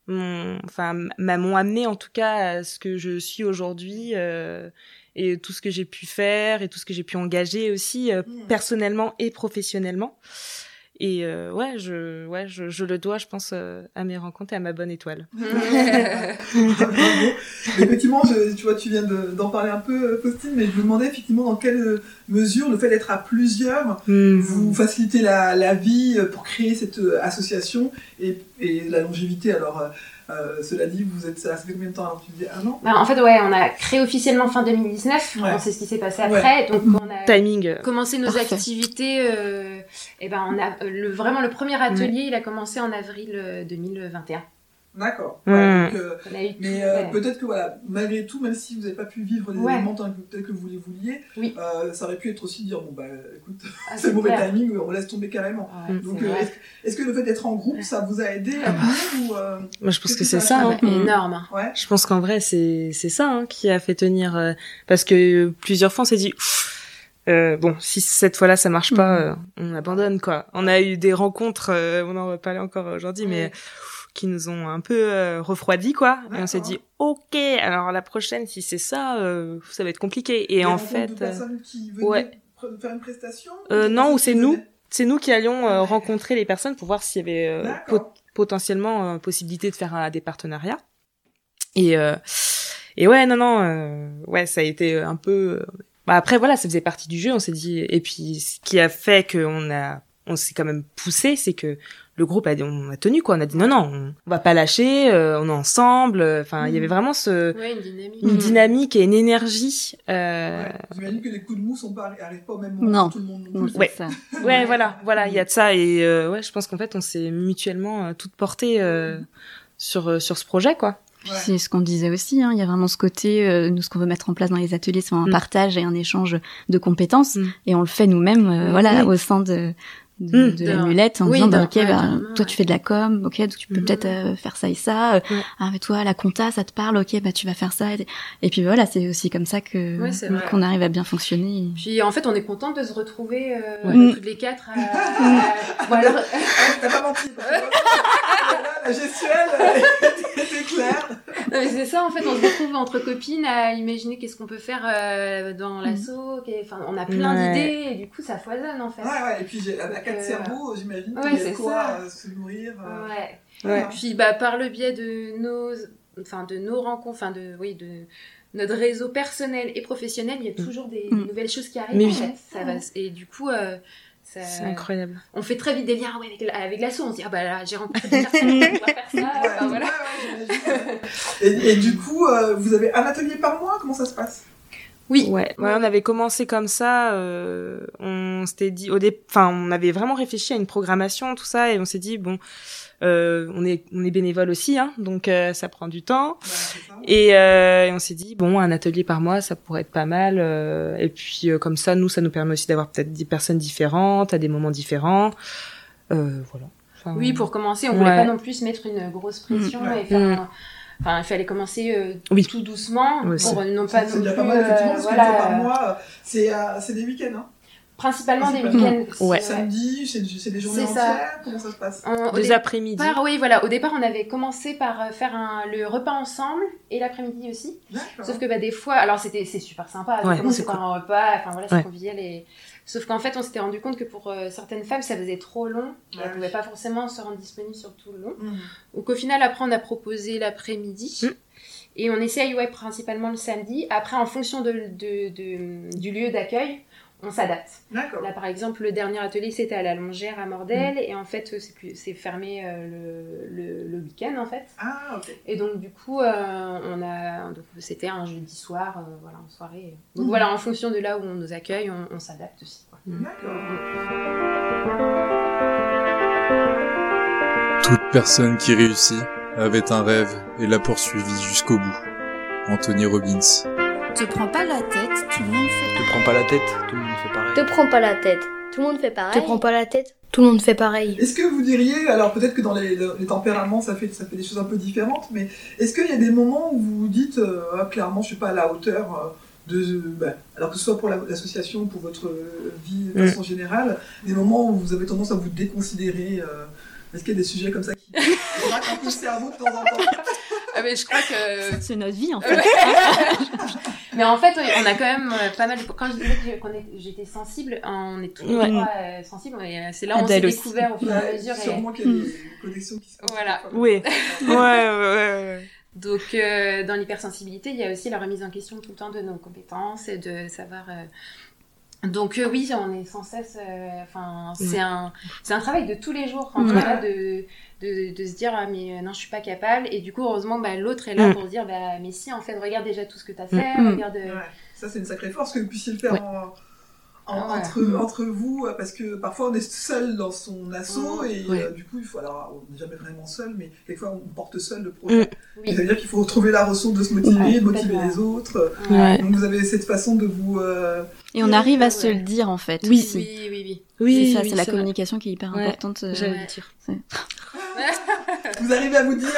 m'ont- enfin, m'ont amené en tout cas à ce que je suis aujourd'hui euh, et tout ce que j'ai pu faire et tout ce que j'ai pu engager aussi euh, Mm. personnellement et professionnellement. Et euh, ouais, je, ouais, je, je le dois, je pense, euh, à mes rencontres et à ma bonne étoile. [LAUGHS] [LAUGHS] Effectivement, je- tu vois, tu viens de- d'en parler un peu, euh, Faustine, mais je me demandais effectivement dans quelle mesure le fait d'être à plusieurs Mm. vous facilitez la, la vie pour créer cette association et, et la longévité. Alors, euh, cela dit, vous êtes ça fait combien de temps Alors, tu un an? Bah, en fait, ouais, on a créé officiellement fin 2019. Ouais. On sait ce qui s'est passé après. Donc, on a Timing. commencé nos Parfait. activités. euh, et ben, on a euh, le vraiment le premier atelier, il a commencé en avril euh, 2021. D'accord. Mm. Ouais, euh, mais euh, ouais. peut-être que voilà, malgré tout, même si vous n'avez pas pu vivre les Ouais. événements tels que, vous les vouliez, Oui. euh, ça aurait pu être aussi de dire bon bah écoute, Ah, [LAUGHS] c'est mauvais clair. timing, on laisse tomber carrément. Ouais, Donc euh, est-ce que- le fait d'être en groupe, ça vous a aidé à venir ou euh, Moi, je pense que que c'est ça hein. Ah, bah, énorme. ouais Je pense qu'en vrai, c'est c'est ça hein, qui a fait tenir. euh, parce que plusieurs fois, on s'est dit, euh, bon, si cette fois-là ça marche pas, euh, on abandonne quoi. On a eu des rencontres, euh, on en va parler encore aujourd'hui, mais qui nous ont un peu euh, refroidi quoi. Et on s'est dit, ok, alors la prochaine, si c'est ça, euh, ça va être compliqué. Et en fait, de euh, personnes qui venaient ouais. faire une prestation Euh, non, ou c'est nous. c'est nous qui allions euh, Ouais. rencontrer les personnes pour voir s'il y avait euh, pot- potentiellement possibilité de faire des partenariats. Et euh, et ouais, non, non, euh, ouais, ça a été un peu. Bah après voilà, ça faisait partie du jeu. On s'est dit. Et puis ce qui a fait qu'on a, on s'est quand même poussé, c'est que le groupe a, dit- on a tenu quoi. On a dit non, non, on, on va pas lâcher. euh, on est ensemble. Enfin, il y avait vraiment ce Ouais, une dynamique. une Mhm. dynamique et une énergie. Euh, Ouais. J'imagine que les coups de mou sont pas, arrivent pas au même moment Non. tout le monde non Ouais. ça. Ouais, voilà, voilà, il y a de ça et euh, ouais, je pense qu'en fait, on s'est mutuellement euh, toutes portées euh, sur euh, sur ce projet, quoi. Ouais. C'est ce qu'on disait aussi, hein, il y a vraiment ce côté, euh, nous ce qu'on veut mettre en place dans les ateliers, c'est un Mm. partage et un échange de compétences, Mm. et on le fait nous-mêmes, euh, voilà, Mm. au sein de, de, Mm. de De- la mulette, en oui, disant, bah, ok, ouais, bah, toi ouais. tu fais de la com, ok, donc tu peux Mm. peut-être euh, faire ça et ça, euh, Ouais. ah mais toi la compta ça te parle, ok, bah tu vas faire ça, et, et puis voilà, c'est aussi comme ça que Ouais, qu'on arrive à bien fonctionner. Puis en fait, on est contente de se retrouver euh, Ouais. toutes les quatre. À, [LAUGHS] ou alors, T'as pas menti. [LAUGHS] la gestuelle [LAUGHS] Non, mais c'est ça en fait, on se retrouve entre copines à imaginer qu'est-ce qu'on peut faire euh, dans l'assaut. qu'est- Enfin, on a plein Ouais. d'idées et du coup ça foisonne en fait. Ouais, ouais, et puis j'ai à quatre euh, cerveaux, j'imagine ouais, qu'il y a c'est de quoi ça. euh, se nourrir. euh. Ouais. Voilà. Puis bah par le biais de nos, enfin de nos rencontres, enfin de, oui, de notre réseau personnel et professionnel, il y a toujours des, Mm. nouvelles choses qui arrivent. Mais en oui. fait. Ça va, et du coup, euh, C'est incroyable. on fait très vite des liens ouais, avec, la- avec l'assaut. On se dit ah bah là j'ai rencontré des [LAUGHS] personnes, on va faire ça. Ouais, Enfin, voilà. ouais, ouais, j'imagine. et, et du coup, euh, vous avez un atelier par mois Comment ça se passe? Oui. Ouais, ouais, on avait commencé comme ça. Euh, on s'était dit au dé... enfin, on avait vraiment réfléchi à une programmation, tout ça, et on s'est dit bon, euh, on est on est bénévole aussi, hein, donc euh, ça prend du temps. Bah. Et, euh, et on s'est dit bon, un atelier par mois, ça pourrait être pas mal. euh, et puis euh, comme ça, nous, ça nous permet aussi d'avoir peut-être des personnes différentes à des moments différents. Euh, voilà. Enfin, Oui, pour commencer, on Ouais. voulait pas non plus mettre une grosse pression Mm. et faire Mm. un- Enfin, il fallait commencer euh, Oui. tout doucement Ouais, pour non pas C'est déjà pas mal, effectivement, euh, parce voilà, fois par mois, c'est euh, des week-ends. Hein. Principalement des week-ends. Ouais. Samedi, c'est c'est des journées C'est ça. entières Comment ça se passe On- Des après-midi. départ, oui, voilà. Au départ, on avait commencé par euh, faire un, le repas ensemble et l'après-midi aussi. Sauf que bah, des fois, alors c'était c'est super sympa. Ouais, c'est par un repas, enfin voilà, c'est Ouais. convivial et. Sauf qu'en fait, on s'était rendu compte que pour euh, certaines femmes, ça faisait trop long. Elles oui. pouvaient pas forcément se rendre disponibles sur tout le long. Mhm. Donc au final, après, on a proposé l'après-midi. Mm. Et on essaye, ouais, principalement le samedi. Après, en fonction de, de- de- du lieu d'accueil, on s'adapte. D'accord. Là, par exemple, le dernier atelier, c'était à la Longère, à Mordel. Et en fait, c'est fermé euh, le, le- le week-end, en fait. Ah, ok. Et donc, du coup, euh, on a, c'était un jeudi soir, euh, voilà, en soirée. Donc Mhm. voilà, en fonction de là où on nous accueille, on, on s'adapte aussi. Toute personne qui réussit avait un rêve et l'a poursuivi jusqu'au bout. Anthony Robbins. Te prends pas la tête, tout le monde fait. Te prends pas la tête, tout le monde fait pareil. Te prends pas la tête. Tout le monde fait pareil. Te prends pas la tête. Tout le monde fait pareil. Est-ce que vous diriez, alors peut-être que dans les, les tempéraments ça fait, ça fait des choses un peu différentes, mais est-ce qu'il y a des moments où vous vous dites, euh, Ah, clairement je suis pas à la hauteur euh, de, ben, alors que ce soit pour la- l'association ou pour votre vie de Mm. façon générale, des moments où vous avez tendance à vous déconsidérer euh, Est-ce qu'il y a des sujets comme ça qui [LAUGHS] peu le cerveau de temps en temps? Mais je crois que. C'est notre vie en fait. [LAUGHS] mais en fait, on a quand même euh, pas mal. Quand je disais que- j'étais sensible, on est tous les Ouais. trois euh, sensibles. Et euh, c'est là où on s'est découvert au fur et à mesure. et- Sûrement qu'il y a des connexions qui se font. Voilà. Oui. Ouais, [LAUGHS] ouais, ouais, ouais. Donc, euh, dans l'hypersensibilité, il y a aussi la remise en question tout le temps de nos compétences et de savoir. euh, Donc, euh, oui, on est sans cesse. euh, Enfin, c'est un, c'est un travail de tous les jours. En tout Ouais. cas, de, de, de se dire ah mais euh, non, je suis pas capable. Et du coup, heureusement, bah, l'autre est là Mm. pour se dire bah mais si, en fait, regarde déjà tout ce que tu as fait, Mm. regarde. Ouais. Ça, c'est une sacrée force que vous puissiez le faire Ouais. en- en- Ah ouais. entre, entre vous, euh, parce que parfois on est seul dans son assaut Mm. et Ouais. euh, du coup, il faut alors on n'est jamais vraiment seul, mais quelquefois on porte seul le projet. Mm. Oui. Et ça veut dire qu'il faut trouver la ressource de se motiver, Ouais, de motiver les autres. Ouais. Donc vous avez cette façon de vous. euh, Et on arrive à Ouais. se le dire en fait. Oui. aussi. Oui, oui, oui. Oui, c'est ça, oui, c'est la vrai. communication qui est hyper Ouais. importante. euh, J'allais le dire. [LAUGHS] Vous arrivez à vous dire,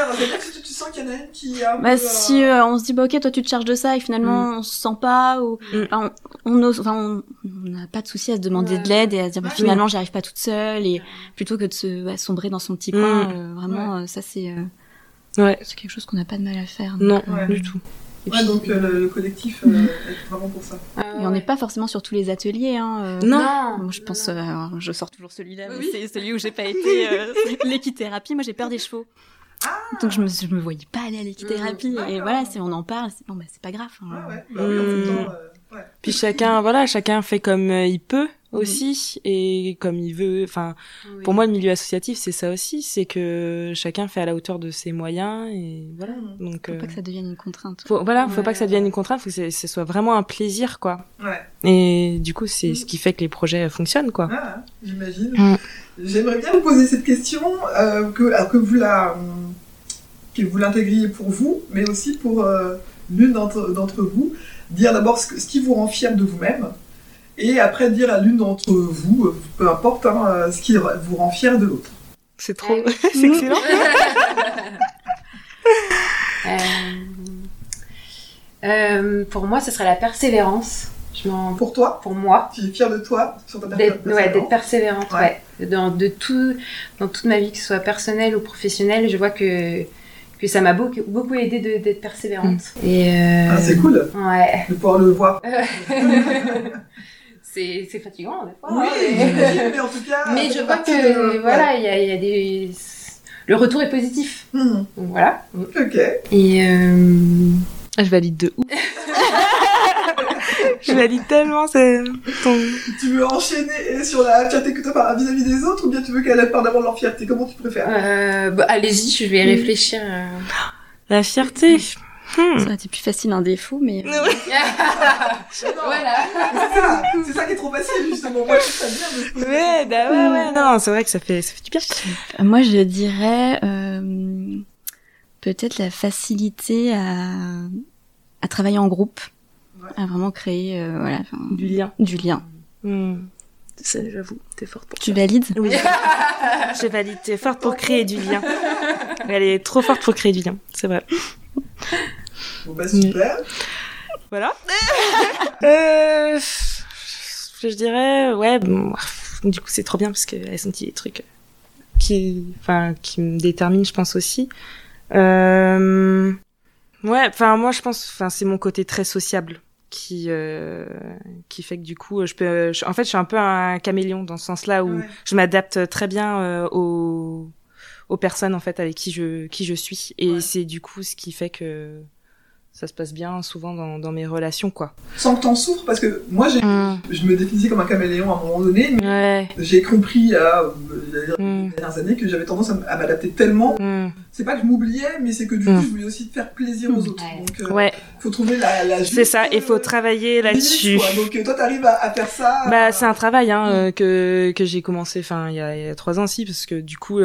tu, tu sens qu'il y en a une qui a un Bah, peu, si euh, euh, on se dit bah ok toi tu te charges de ça et finalement on se sent pas ou Mm. enfin, on, on ose enfin on on n'a pas de souci à se demander Ouais. de l'aide et à se dire bah, Ouais. finalement j'y arrive pas toute seule et plutôt que de se bah, sombrer dans son petit coin euh, vraiment euh, ça c'est euh, Ouais. c'est quelque chose qu'on n'a pas de mal à faire Non, donc, euh, du tout. Et Ouais, puis- donc euh, le, le collectif euh, est vraiment pour ça. Ah, et on n'est pas forcément sur tous les ateliers hein, euh, Non. Moi, je pense, euh, je sors toujours celui-là, mais Oui. c'est celui où j'ai pas [LAUGHS] été euh, l'équithérapie. Moi, j'ai peur des chevaux. Donc je me, je me voyais pas aller à l'équithérapie. Mmh, et voilà, si on en parle, c'est bon, bah, c'est pas grave. hein. Ouais, ouais. Bah, oui, en même temps, euh, ouais. Puis chacun, [LAUGHS] voilà, chacun fait comme euh, il peut aussi et comme il veut. Enfin, Oui. pour moi, le milieu associatif, c'est ça aussi, c'est que chacun fait à la hauteur de ses moyens et voilà. Mhm. Donc, Faut euh, pas que ça devienne une contrainte. faut, voilà, faut Ouais. pas que ça devienne une contrainte, faut que ce soit vraiment un plaisir, quoi. Ouais. Et du coup, c'est ce qui fait que les projets fonctionnent, quoi. Ah, j'imagine. Mm. J'aimerais bien vous poser cette question, euh, que, alors que vous la, que vous l'intégriez pour vous, mais aussi pour euh, l'une d'entre d'entre vous. Dire d'abord ce, qui vous rend fier de vous-même, et après dire à l'une d'entre vous, euh, peu importe, hein, euh, ce qui vous rend fier de l'autre. C'est trop, oui. [LAUGHS] c'est excellent. [LAUGHS] Euh, euh, pour moi, ce serait la persévérance. Je. Pour toi, Pour moi, tu es fier de toi sur ta d'être, persévérance? ouais, d'être persévérante, Ouais. ouais. Dans, de tout, dans toute ma vie, que ce soit personnelle ou professionnelle, je vois que, que ça m'a beaucoup, beaucoup aidé de, d'être persévérante. Et euh, Ah, c'est cool Ouais. de pouvoir le voir. [LAUGHS] c'est, c'est fatigant, des fois. Oui, hein, mais- mais en tout cas. mais je vois que, de- voilà, il y a, il y a des... Le retour est positif. ouais. Hmm, Donc voilà. Ok. Et euh, Je valide de ouf. [LAUGHS] je valide tellement c'est ton... Tu veux enchaîner sur la fierté que tu as vis-à-vis des autres ou bien tu veux qu'elle parle d'abord de leur fierté? Comment tu préfères? Euh, bah, allez-y, je vais réfléchir. euh. La fierté. Hmm. Ça aurait été plus facile un défaut, mais euh, [LAUGHS] voilà. C'est ça, qui est trop facile justement. Moi, je trouve ça bien de poser Ouais, bah ouais, ouais. Non, c'est vrai que ça fait, ça fait du bien. euh, moi je dirais euh, peut-être la facilité à, à travailler en groupe. À vraiment créer euh, voilà, Du lien. du lien. C'est- J'avoue, t'es forte pour Tu ça. valides? Oui. [LAUGHS] Je valide, t'es forte pour créer du lien. Elle est trop forte pour créer du lien, c'est vrai. Bon bah super. Voilà. [LAUGHS] euh... je dirais, ouais, bon, du coup, c'est trop bien parce qu'elle sont des trucs qui, enfin, qui me déterminent, je pense aussi. Euh, ouais, enfin, moi, je pense, enfin, c'est mon côté très sociable qui euh, qui fait que du coup je peux en fait je suis un peu un caméléon dans ce sens-là où je m'adapte très bien euh, aux aux personnes en fait avec qui je qui je suis. Et c'est du coup ce qui fait que ça se passe bien souvent dans, dans mes relations quoi. Sans que t'en souffres parce que moi j'ai, mm. je me définissais comme un caméléon à un moment donné mais ouais. j'ai compris à dire, mm. les dernières années que j'avais tendance à m'adapter tellement. Mm. C'est pas que je m'oubliais mais c'est que du coup je voulais aussi faire plaisir aux autres. Donc euh, ouais. faut trouver la, la C'est ça, il faut travailler là-dessus. Donc euh, toi t'arrives à, à faire ça. Bah c'est un travail hein, euh, que que j'ai commencé enfin il y, y a trois ans si parce que du coup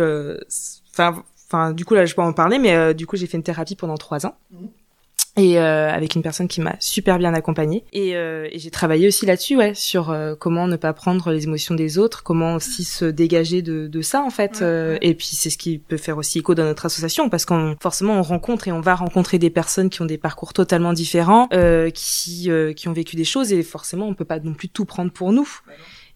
enfin enfin du coup là je peux en parler mais du coup j'ai fait une thérapie pendant trois ans et euh, avec une personne qui m'a super bien accompagnée. Et, euh, et j'ai travaillé aussi là-dessus ouais sur euh, comment ne pas prendre les émotions des autres comment aussi se dégager de, de ça en fait euh, et puis c'est ce qui peut faire aussi écho dans notre association parce qu'on forcément on rencontre et on va rencontrer des personnes qui ont des parcours totalement différents euh, qui qui ont vécu des choses et forcément on peut pas non plus tout prendre pour nous.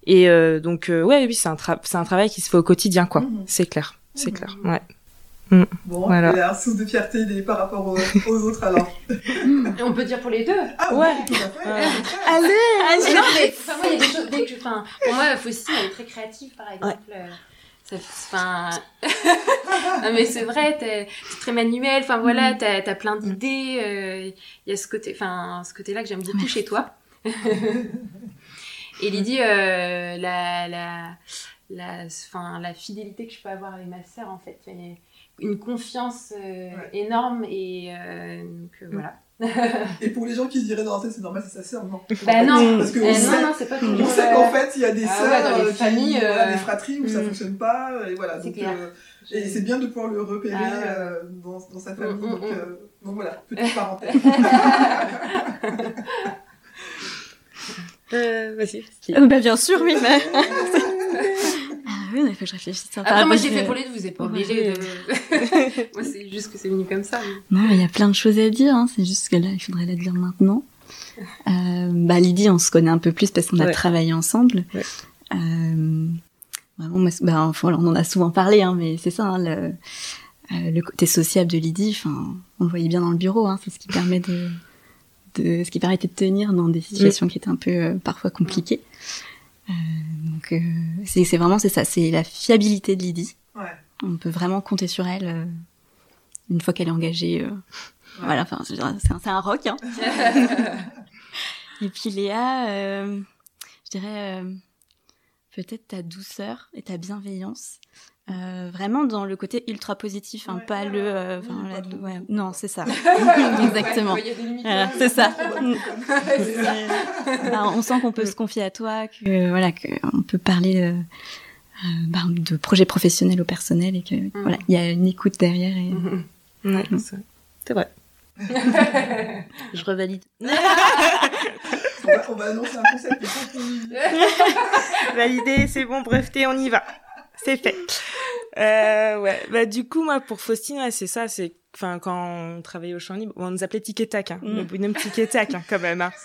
Et donc ouais oui c'est un c'est un travail qui se fait au quotidien quoi. Mmh. c'est clair. C'est mmh. clair ouais Mm. Bon, voilà. il y a un source de fierté par rapport aux, [LAUGHS] aux autres alors. Et on peut dire pour les deux. Ah ouais. Allez. Allez. Non mais enfin, moi il y a des choses dès que enfin pour moi Faustine elle est très créative par exemple. Ouais. Euh, ça, enfin, [LAUGHS] non mais c'est vrai, t'es très manuel. Enfin voilà, mm. t'as as plein d'idées. Euh, il y a ce côté, enfin ce côté-là que j'aime beaucoup chez toi. [LAUGHS] Et Lydie, euh, la la la, enfin, la fidélité que je peux avoir avec ma sœur en fait une confiance euh, énorme et euh, donc euh, voilà. [LAUGHS] et pour les gens qui se diraient dans la tête c'est normal c'est sa sœur non. Bah non. parce que on sait, non, non, c'est pas on sait qu'en fait il y a des ah, sœurs ouais, dans les qui, familles voilà, des fratries où ça mm. fonctionne pas et voilà donc et c'est bien de pouvoir le repérer ah, dans, dans, sa famille mm, donc, mm, donc, voilà [LAUGHS] petite parenthèse. Euh, vas-y bah bien sûr oui mais [LAUGHS] il faut que je réfléchisse. Après, moi, j'ai fait pour les deux, vous n'êtes pas obligé de... [LAUGHS] moi, c'est juste que c'est venu comme ça. Mais... Non, il y a plein de choses à dire, hein. c'est juste que là, il faudrait la dire maintenant. [LAUGHS] Euh, bah, Lydie, on se connaît un peu plus parce qu'on a travaillé ensemble. Ouais. Euh, vraiment, moi, bah, enfin, on en a souvent parlé, hein, mais c'est ça, hein, le, euh, le côté sociable de Lydie, enfin, on le voyait bien dans le bureau, hein, c'est ce qui permet de, de, ce qui permettait de tenir dans des situations qui étaient un peu parfois compliquées. Donc euh, c'est vraiment c'est ça, c'est la fiabilité de Lydie. Ouais. On peut vraiment compter sur elle euh, une fois qu'elle est engagée. Euh, ouais. Voilà, enfin c'est un, un rock. Hein. [LAUGHS] et puis Léa, euh, je dirais peut-être ta douceur et ta bienveillance. Euh, vraiment dans le côté ultra positif, hein, ouais, pas ouais, le. Euh, la, ouais, non, c'est ça. [LAUGHS] [LAUGHS] Exactement. Voilà, c'est ça. [LAUGHS] bah, on sent qu'on peut se confier à toi, que voilà, qu'on peut parler euh, bah, de projets professionnels au personnel et que mm. voilà, il y a une écoute derrière. Et... Mm. Ouais, c'est vrai. Je revalide. on, va, on va annoncer un concept. Validé, c'est bon, breveté, on y va c'est fait. Euh, ouais, bah du coup moi pour Faustine, ouais, c'est ça, c'est enfin quand on travaillait au champ libre, on nous appelait Tic Tac, hein, mm. le bonhomme Tic Tac hein, quand même. Hein. [LAUGHS]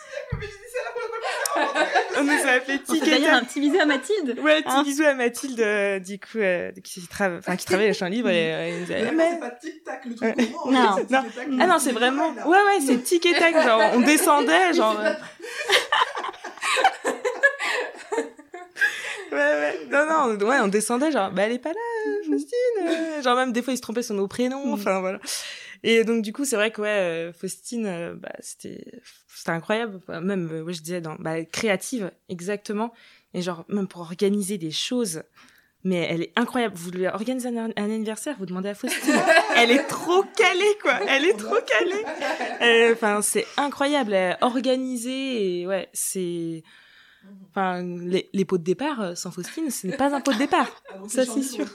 on nous a appelé Tic Tac. un petit bisou à Mathilde. Ouais, petit hein bisou à Mathilde, euh, du coup, euh, qui, tra enfin, qui travaille au champ libre. Et, euh, nous a... mais... c'est pas Tic Tac le truc. Non, non. Ah non, c'est vraiment. Ouais, ouais, c'est Tic Tac. Genre, on descendait, [LAUGHS] genre. ouais, ouais. Non, non, ouais, on descendait, genre, bah, elle est pas là, euh, Faustine. Euh. Genre, même des fois, ils se trompaient sur nos prénoms, mm. enfin, voilà. Et donc, du coup, c'est vrai que, ouais, euh, Faustine, bah, c'était, c'était incroyable. Même, ouais, je disais, dans, bah, créative, exactement. Et genre, même pour organiser des choses. Mais elle est incroyable. Vous lui organisez un, un, anniversaire, vous demandez à Faustine. [LAUGHS] elle est trop calée, quoi. Elle est trop calée. Enfin, c'est incroyable. Organisée et ouais, c'est, Enfin, les, les pots de départ, euh, sans Faustine, ce n'est pas un pot de départ. Ah, ça, c'est sûr. [LAUGHS]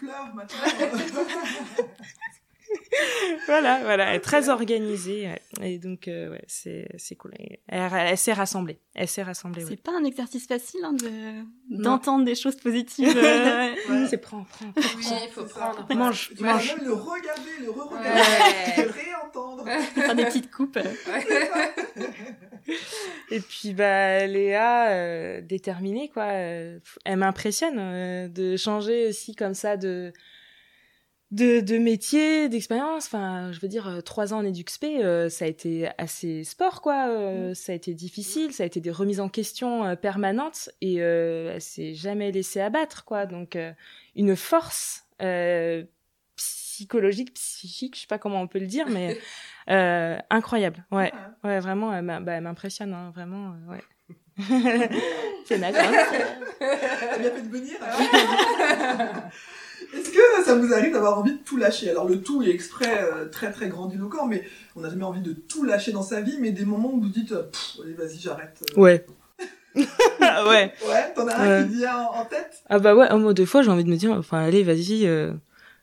[LAUGHS] voilà, voilà, elle est très organisée. ouais. Et donc, euh, ouais, c'est, c'est cool. Elle, elle s'est rassemblée. Elle s'est rassemblée, C'est ouais. pas un exercice facile hein, de d'entendre des choses positives. [LAUGHS] euh, Ouais. [LAUGHS] C'est prends. Oui, il faut prendre. Mange, Tu mange. même le regarder, le re-regarder, Ouais. le réentendre. faire des petites coupes. Et puis bah Léa, euh, déterminée quoi, euh, elle m'impressionne euh, de changer aussi comme ça de de, de métier, d'expérience. Enfin, je veux dire, euh, trois ans en EduxP, euh, ça a été assez sport quoi. euh, Ça a été difficile, ça a été des remises en question euh, permanentes et euh, elle s'est jamais laissée abattre quoi. Donc euh, une force euh, psychologique, psychique, je sais pas comment on peut le dire, mais [LAUGHS] euh, incroyable. Ouais. Ouais, vraiment, elle bah, elle m'impressionne, hein, vraiment, ouais. [LAUGHS] [LAUGHS] c'est naze, hein. T'as bien fait de venir. Est-ce que ça vous arrive d'avoir envie de tout lâcher? Alors le tout est exprès euh, très très grandiloquent, mais on n'a jamais envie de tout lâcher dans sa vie, mais des moments où vous dites, euh, allez vas-y j'arrête. euh. Ouais. [LAUGHS] ouais. Ouais, t'en as un Ouais. qui vient en, en tête? Ah bah ouais, moi, deux fois, j'ai envie de me dire, enfin, allez, vas-y, euh,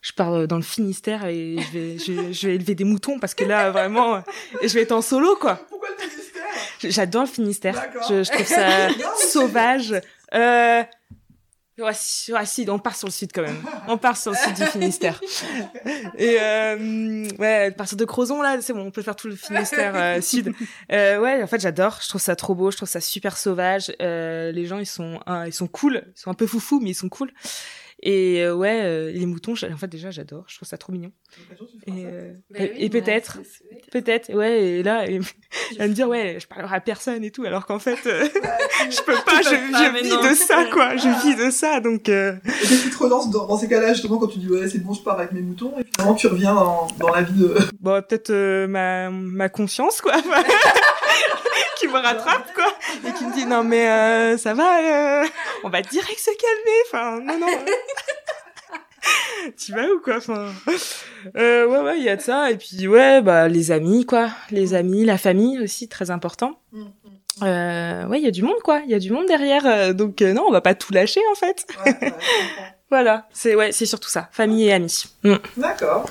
je pars dans le Finistère et je vais, je, vais- je vais élever des moutons parce que là, vraiment, euh, je vais être en solo, quoi. Pourquoi le Finistère? J'adore le Finistère. Je, je trouve ça [LAUGHS] sauvage. Euh... Ouais, si, ouais, si, on part sur le sud quand même. [LAUGHS] On part sur le sud du Finistère. [LAUGHS] Et euh, ouais, partir de Crozon là, c'est bon, on peut faire tout le Finistère euh, [LAUGHS] sud. Euh, ouais, en fait, j'adore. Je trouve ça trop beau. Je trouve ça super sauvage. Euh, les gens, ils sont, ils sont cool. Ils sont un peu foufous, mais ils sont cool. Et euh, ouais, euh, les moutons, en fait, déjà, j'adore. Je trouve ça trop mignon. Tu Et, euh, Bah et- oui, et bah, peut-être, peut-être, ouais. Et là, elle va me [LAUGHS] dire, ouais, je parlerai à personne et tout, alors qu'en fait, euh, [LAUGHS] je peux pas. Je, vis non. de ça, quoi. Je vis de ça, donc. euh, Et qu'est-ce qui te relance dans, dans ces cas-là, justement, quand tu dis, ouais, c'est bon, je pars avec mes moutons, et finalement tu reviens dans, dans la vie de. Bon, peut-être euh, ma, ma conscience, quoi. [LAUGHS] qui me rattrape, quoi. Et qui me dit, non, mais euh, ça va, euh, on va direct se calmer. Enfin, non, non. [LAUGHS] tu vas où, quoi Enfin, euh, ouais, ouais, il y a de ça. Et puis, ouais, bah, les amis, quoi. Les amis, la famille aussi, très important. Euh, ouais, il y a du monde, quoi. Il y a du monde derrière. euh, donc, euh, non, on va pas tout lâcher, en fait. Ouais, ouais. [LAUGHS] Voilà. C'est, ouais, c'est surtout ça. Famille et amis. Mm. D'accord.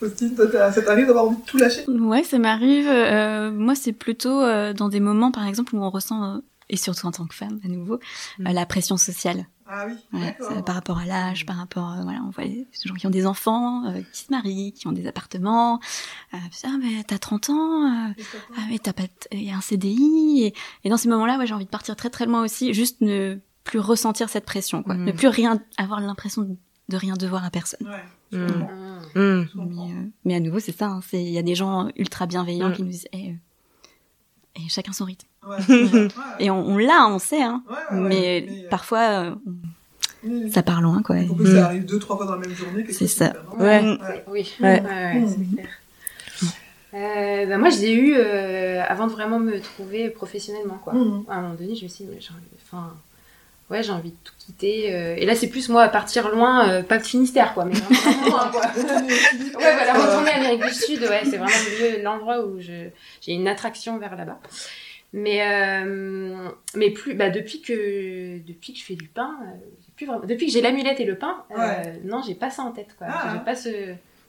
Faustine, ça t'arrive d'avoir envie de tout lâcher? Ouais, ça m'arrive. euh, moi, c'est plutôt euh, dans des moments, par exemple, où on ressent, euh, et surtout en tant que femme, à nouveau, Mm. euh, la pression sociale. Ah oui, Ouais, par rapport à l'âge, par rapport, euh, voilà, on voit des gens qui ont des enfants, euh, qui se marient, qui ont des appartements. Euh, ah, mais t'as 30 ans, euh, ah, mais t'as pas, il y a un CDI. Et, et dans ces moments-là, ouais, j'ai envie de partir très très loin aussi, juste ne plus ressentir cette pression, quoi. Mm. Ne plus rien, avoir l'impression de, rien devoir à personne. Ouais, Mm. Mm. Mais, euh, mais à nouveau, c'est ça. hein, c'est il y a des gens ultra bienveillants Mm. qui nous disent, Eh, euh, et chacun son rythme. Ouais, [LAUGHS] ouais, ouais. Et on, on l'a, on sait, hein. Ouais, ouais, ouais, mais, mais, euh, parfois, euh, mm. ça part loin, quoi. Faut que Mm. ça arrive deux, trois fois dans la même journée. C'est ça. Ouais. Oui, Ouais. ouais, ouais, c'est clair. Euh, bah moi, je l'ai eu euh, avant de vraiment me trouver professionnellement, quoi. Mhm. À un moment donné, je me suis dit, mais j'ai envie, enfin, ouais, j'ai envie de tout quitter. euh, et là, c'est plus moi à partir loin, euh, pas de Finistère, quoi, mais vraiment loin, quoi. [LAUGHS] Ouais, voilà, retourner à l'Amérique du Sud, ouais, c'est vraiment le lieu- l'endroit où je, j'ai une attraction vers là-bas. Mais, euh, mais plus, bah, depuis que, depuis que je fais du pain, euh, j'ai plus vraiment, depuis que j'ai l'amulette et le pain, euh, Ouais. non, j'ai pas ça en tête, quoi. Ah. J'ai pas ce,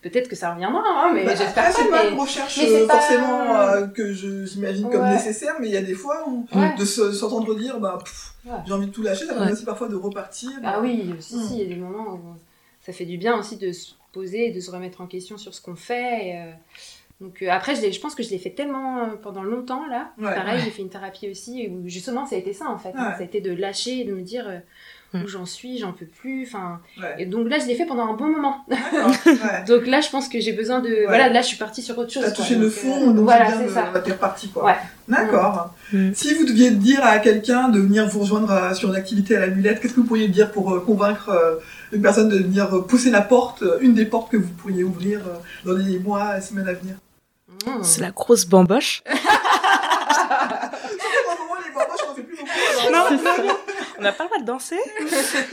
peut-être que ça reviendra, hein, mais Bah, j'espère pas. c'est pas mais- une recherche euh, pas- forcément euh, que je- j'imagine comme Ouais. nécessaire, mais il y a des fois où Ouais. de se- s'entendre dire bah, Ouais. j'ai envie de tout lâcher, ça permet aussi parfois de repartir. Ah oui, si, Mm. si, il y a des moments où ça fait du bien aussi de se poser, de se remettre en question sur ce qu'on fait. et, euh, donc euh, après, je, pense que je l'ai fait tellement euh, pendant longtemps là. Ouais. Pareil, Ouais. j'ai fait une thérapie aussi où justement ça a été ça en fait. hein. Ça a été de lâcher, de me dire euh, Mm. où j'en suis, j'en peux plus. Enfin, Ouais. et donc là, je l'ai fait pendant un bon moment. [LAUGHS] Donc là, je pense que j'ai besoin de. Voilà, là, je suis partie sur autre chose. T'as touché le Donc, fond, euh, donc voilà, c'est ça. t'es reparti quoi. Ouais. D'accord. Mm. Si vous deviez dire à quelqu'un de venir vous rejoindre à- sur une activité à la mulette, qu'est-ce que vous pourriez dire pour euh, convaincre euh, une personne de venir pousser la porte, une des portes que vous pourriez ouvrir euh, dans les mois et semaines à venir? C'est la grosse bamboche. [LAUGHS] Non. on n'a pas le droit de danser.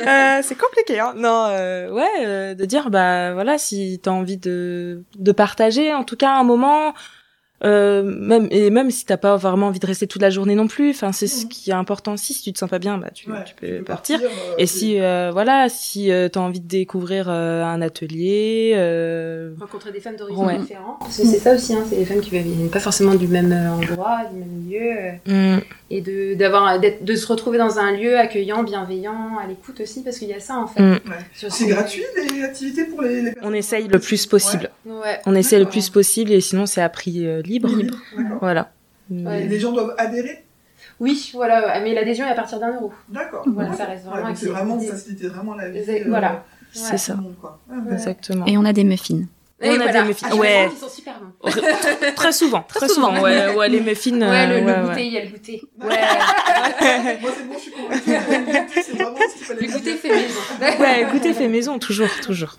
Euh, c'est compliqué, hein. Non, euh, ouais, euh, de dire, bah voilà, si t'as envie de, de partager, en tout cas un moment, Euh, même et même si t'as pas vraiment envie de rester toute la journée non plus, enfin c'est ce qui est important aussi. Si tu te sens pas bien, bah tu, Ouais, tu peux partir. euh, Et si euh, voilà, si euh, t'as envie de découvrir euh, un atelier, euh, Rencontrer des femmes d'horizons Ouais. différents. Parce que c'est ça aussi, hein, c'est des femmes qui viennent pas forcément du même endroit, du même lieu. euh, mm, et de, d'avoir, d'être- de se retrouver dans un lieu accueillant, bienveillant, à l'écoute aussi, parce qu'il y a ça en fait. Mm. Ouais. C'est ces- gratuit les activités pour les, les on essaye le plus possible. Ouais. On essaye le plus possible et sinon c'est à prix euh, libre. Libre. Voilà. Ouais. Et les gens doivent adhérer Oui, voilà, mais l'adhésion est à partir d'un euro. D'accord. Voilà, Ouais. ça reste vraiment c'est vraiment faciliter vraiment la vie. Euh, voilà. C'est Ouais. ça. tout le monde, quoi. Ah, ouais. Exactement. Et on a des muffins. Et on a voilà. des muffins. Ah, Ouais. sont super bons. très souvent, [LAUGHS] très, souvent. souvent. Ouais, ouais, les muffins. Ouais, euh, le, ouais, le ouais. goûter, il y a le goûter. Ouais. [LAUGHS] Moi c'est bon, je suis convaincue. Le goûter, c'est vraiment ce qu'il fallait Le goûter fait maison. [LAUGHS] ouais, goûter fait maison, toujours, toujours.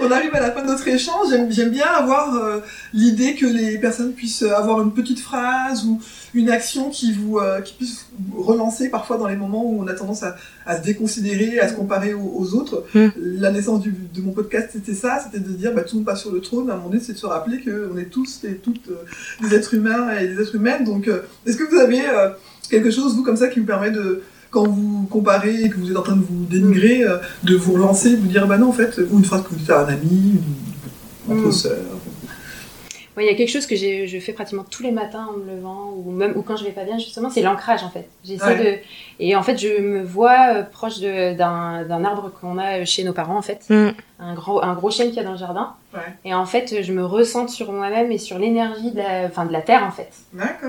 On arrive à la fin de notre échange. J'aime, j'aime bien avoir euh, l'idée que les personnes puissent avoir une petite phrase ou une action qui vous euh, qui puisse vous relancer parfois dans les moments où on a tendance à, à se déconsidérer, à se comparer aux, aux autres. Mm. La naissance du- de mon podcast, c'était ça, c'était de dire bah, tout le monde passe sur le trône. À un moment donné, c'est de se rappeler qu'on est tous et toutes euh, des êtres humains et des êtres humaines. Donc, euh, est-ce que vous avez euh, quelque chose, vous, comme ça, qui vous permet de quand vous comparez et que vous êtes en train de vous dénigrer, euh, de vous relancer, de vous dire bah non en fait, ou une phrase que vous dites à un ami, une, votre Mm. sœur. Moi, il y a quelque chose que je fais pratiquement tous les matins en me levant, ou même ou quand je vais pas bien, justement, c'est l'ancrage en fait. J'essaie Ouais. de. Et en fait, je me vois euh, proche de- d'un d'un arbre qu'on a chez nos parents, en fait. Mm. Un, gros, un gros chêne qu'il y a dans le jardin. Ouais. Et en fait, je me ressente sur moi-même et sur l'énergie de la, enfin, de la terre, en fait.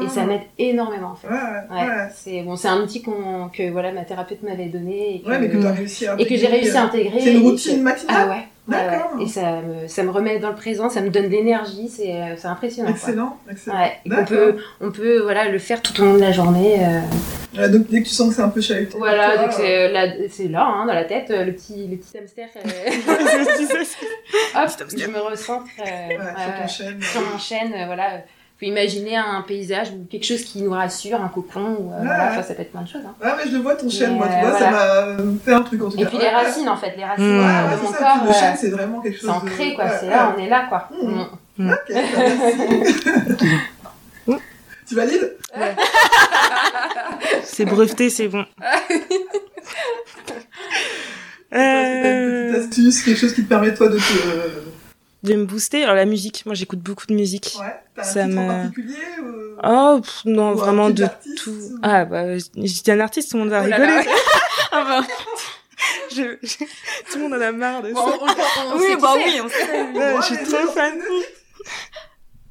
Et ça m'aide énormément, en fait. Ouais, ouais. Ouais, ouais. c'est bon, c'est un outil que voilà ma thérapeute m'avait donné et que, Ouais, mais que tu as réussi à et que j'ai réussi à euh, intégrer. C'est une routine que- matinale Ah ouais. D'accord. Et ça me, ça me remet dans le présent, ça me donne de l'énergie, c'est euh, c'est impressionnant. quoi. Excellent, excellent. Ouais, D'accord. peut, on peut voilà, le faire tout au long de la journée. euh. Donc dès que tu sens que c'est un peu chahuté. Voilà, toi, donc c'est euh, là, c'est là hein, dans la tête, euh, le petit, le petit hamster. euh, [LAUGHS] Hop, je me recentre euh, Ouais, sur mon chêne. euh, voilà, faut imaginer un paysage ou quelque chose qui nous rassure, un cocon. Ou, euh, Ouais, voilà, ouais. enfin, ça peut être plein de choses. Hein. Ouais, mais je le vois ton chêne, Mais, moi, tu euh, vois, ça m'a fait un truc en tout cas. Et puis Ouais, les ouais. racines en fait, les racines Mmh. Ouais, euh, ouais, de c'est mon ça, corps. le euh, chêne, c'est vraiment quelque chose. c'est ancré de- quoi, ouais, c'est là, on est là quoi. Mmh. Mm. Ok, merci. [LAUGHS] tu valides? C'est breveté, c'est bon. [LAUGHS] T'as une Euh, petite astuce, quelque chose qui te permet toi de te. De me booster. Alors la musique, moi j'écoute beaucoup de musique. Ouais, t'as un Ça titre en me- particulier ou... Oh pff, non, Ou un vraiment de tout. ou- Ah bah je dis un artiste, tout le monde va Oh rigoler. là. [LAUGHS] ah bah, je- je- tout le monde en a marre de Bon, ça. on, on, on Oui, bah oui, on sait. Ouais, Ouais, je suis trop fan.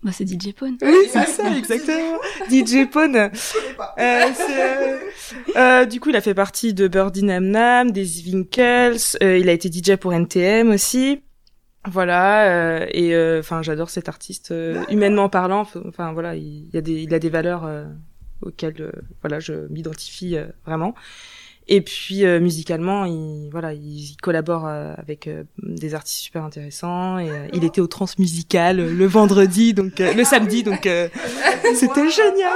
Bah, c'est DJ Pone. Oui, c'est ça, exactement. DJ Pone. Euh, euh, euh, du coup, il a fait partie de Birdie Nam Nam, des Winkles. euh, il a été DJ pour NTM aussi. Voilà. euh, et enfin, j'adore cet artiste. euh, humainement parlant, enfin voilà, il, y a des, il a des valeurs euh, auxquelles, euh, voilà, je m'identifie euh, vraiment. Et puis euh, musicalement, il voilà, il, il collabore euh, avec euh, des artistes super intéressants. Et euh, il était au Transmusical euh, le vendredi, donc euh, le samedi, donc. euh, [LAUGHS] C'était génial.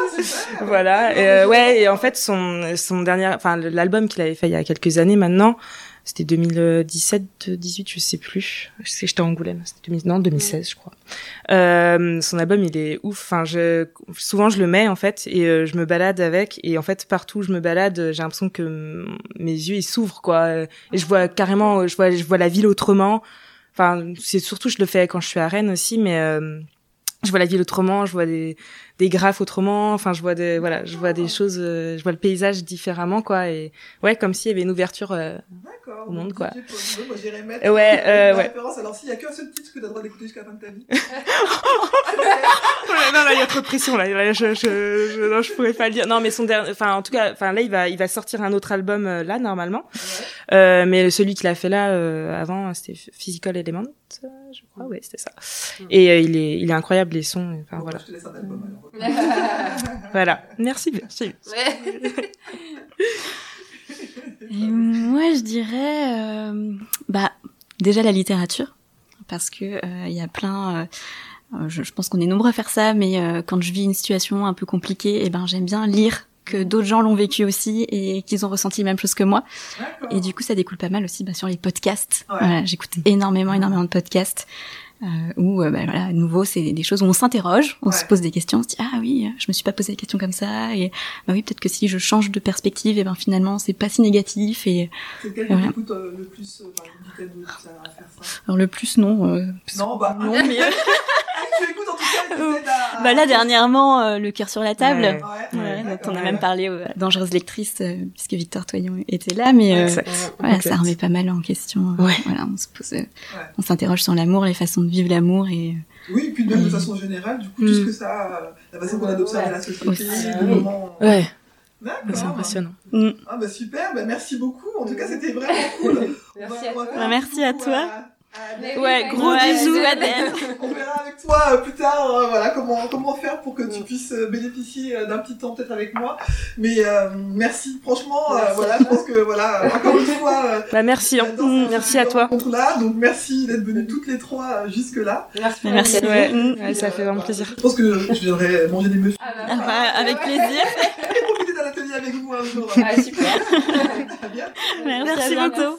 Ah, voilà. Et, euh, ouais. Et en fait, son son dernier, enfin l'album qu'il avait fait il y a quelques années maintenant, c'était 2017, 18, je sais plus. Je sais, j'étais à Angoulême. C'était 2000 non 2016, je crois. Euh, son album, il est ouf. Enfin, je souvent je le mets en fait et euh, je me balade avec et en fait partout où je me balade, j'ai l'impression que mes yeux ils s'ouvrent quoi. Et je vois carrément, je vois je vois la ville autrement. Enfin, c'est surtout je le fais quand je suis à Rennes aussi, mais euh, je vois la ville autrement, je vois des des graphes autrement, enfin je vois des voilà, je vois des choses, euh, je vois le paysage différemment quoi et ouais comme s'il y avait une ouverture. euh, au monde, quoi. DJ Pone. Moi, j'irais mettre. Ouais, euh, ouais. référence. Alors, s'il y a qu'un seul titre que t'as le droit d'écouter jusqu'à la fin de ta vie. [LAUGHS] Non là il y a trop de pression là, Là, je je je, non, je pourrais pas le dire. Non mais son dernier, enfin en tout cas, enfin là il va il va sortir un autre album euh, là normalement. Ouais. Euh, mais celui qu'il a fait là euh, avant c'était Physical Element, je crois, ouais c'était ça. Et euh, il est il est incroyable les sons, enfin Bon, voilà. Je te laisse un album alors. [LAUGHS] Voilà. Merci merci. Et moi, je dirais, euh, bah, déjà la littérature, parce que euh, il y a plein. euh, je, je pense qu'on est nombreux à faire ça, mais euh, quand je vis une situation un peu compliquée, eh ben j'aime bien lire que d'autres gens l'ont vécu aussi et qu'ils ont ressenti la même chose que moi. Et du coup, ça découle pas mal aussi bah, sur les podcasts. Ouais. Voilà, j'écoute énormément, énormément de podcasts. Euh, où euh, bah, voilà, à nouveau c'est des choses où on s'interroge, on Ouais. se pose des questions, on se dit ah oui, je me suis pas posé la question comme ça et bah oui peut-être que si je change de perspective, et ben finalement c'est pas si négatif et C'est quel Voilà. euh, le plus euh, ça faire ça? Alors le plus non. euh, Non, bah, non mais euh, [LAUGHS] tu écoutes en tout cas le TED à... [LAUGHS] bah là dernièrement euh, le cœur sur la table. Ouais. Ouais, dont on a même parlé aux Dangereuses Lectrices, euh, puisque Victor Toyon était là, mais euh, Exact. voilà, ça remet pas mal en question. Ouais. Voilà, on se pose, euh, on s'interroge sur l'amour, les façons de vivre l'amour et Oui, puis même de Et- façon générale, du coup, Mm. tout ce que ça, la façon qu'on a d'observer Ouais. la société, Aussi. le moment. Ouais, D'accord. c'est impressionnant. Ah bah super, bah merci beaucoup. En tout cas, c'était vraiment cool. [LAUGHS] Merci va- à va Bah, merci toi. À- à Adèle. Ouais, gros Ouais, bisous bisous. Adèle. On verra avec toi euh, plus tard, euh, voilà comment comment faire pour que tu puisses euh, bénéficier euh, d'un petit temps peut-être avec moi. Mais euh, merci, franchement, euh, Merci voilà, à je pense que voilà, encore une fois. euh, Bah merci, hein. merci à toi. rencontre-là, donc merci d'être venues toutes les trois euh, jusque là. Merci Merci. ouais, ça fait vraiment plaisir. Je pense que je viendrai manger des muffins Ah bah, Ah bah, avec plaisir. [LAUGHS] et profiter d'un atelier avec vous un jour. Ah, super. [LAUGHS] Très bien. Merci, à beaucoup.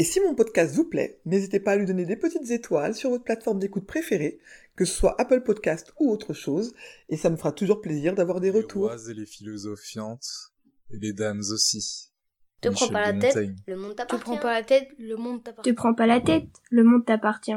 et si mon podcast vous plaît, n'hésitez pas à lui donner des petites étoiles sur votre plateforme d'écoute préférée, que ce soit Apple Podcast ou autre chose, et ça me fera toujours plaisir d'avoir des Les retours. rois et les philosophiantes, et les dames aussi. Te prends Michel pas la de tête, Montaigne. le monde Te t'appartient. prends pas la tête, le monde t'appartient. Te prends pas la tête, le monde t'appartient.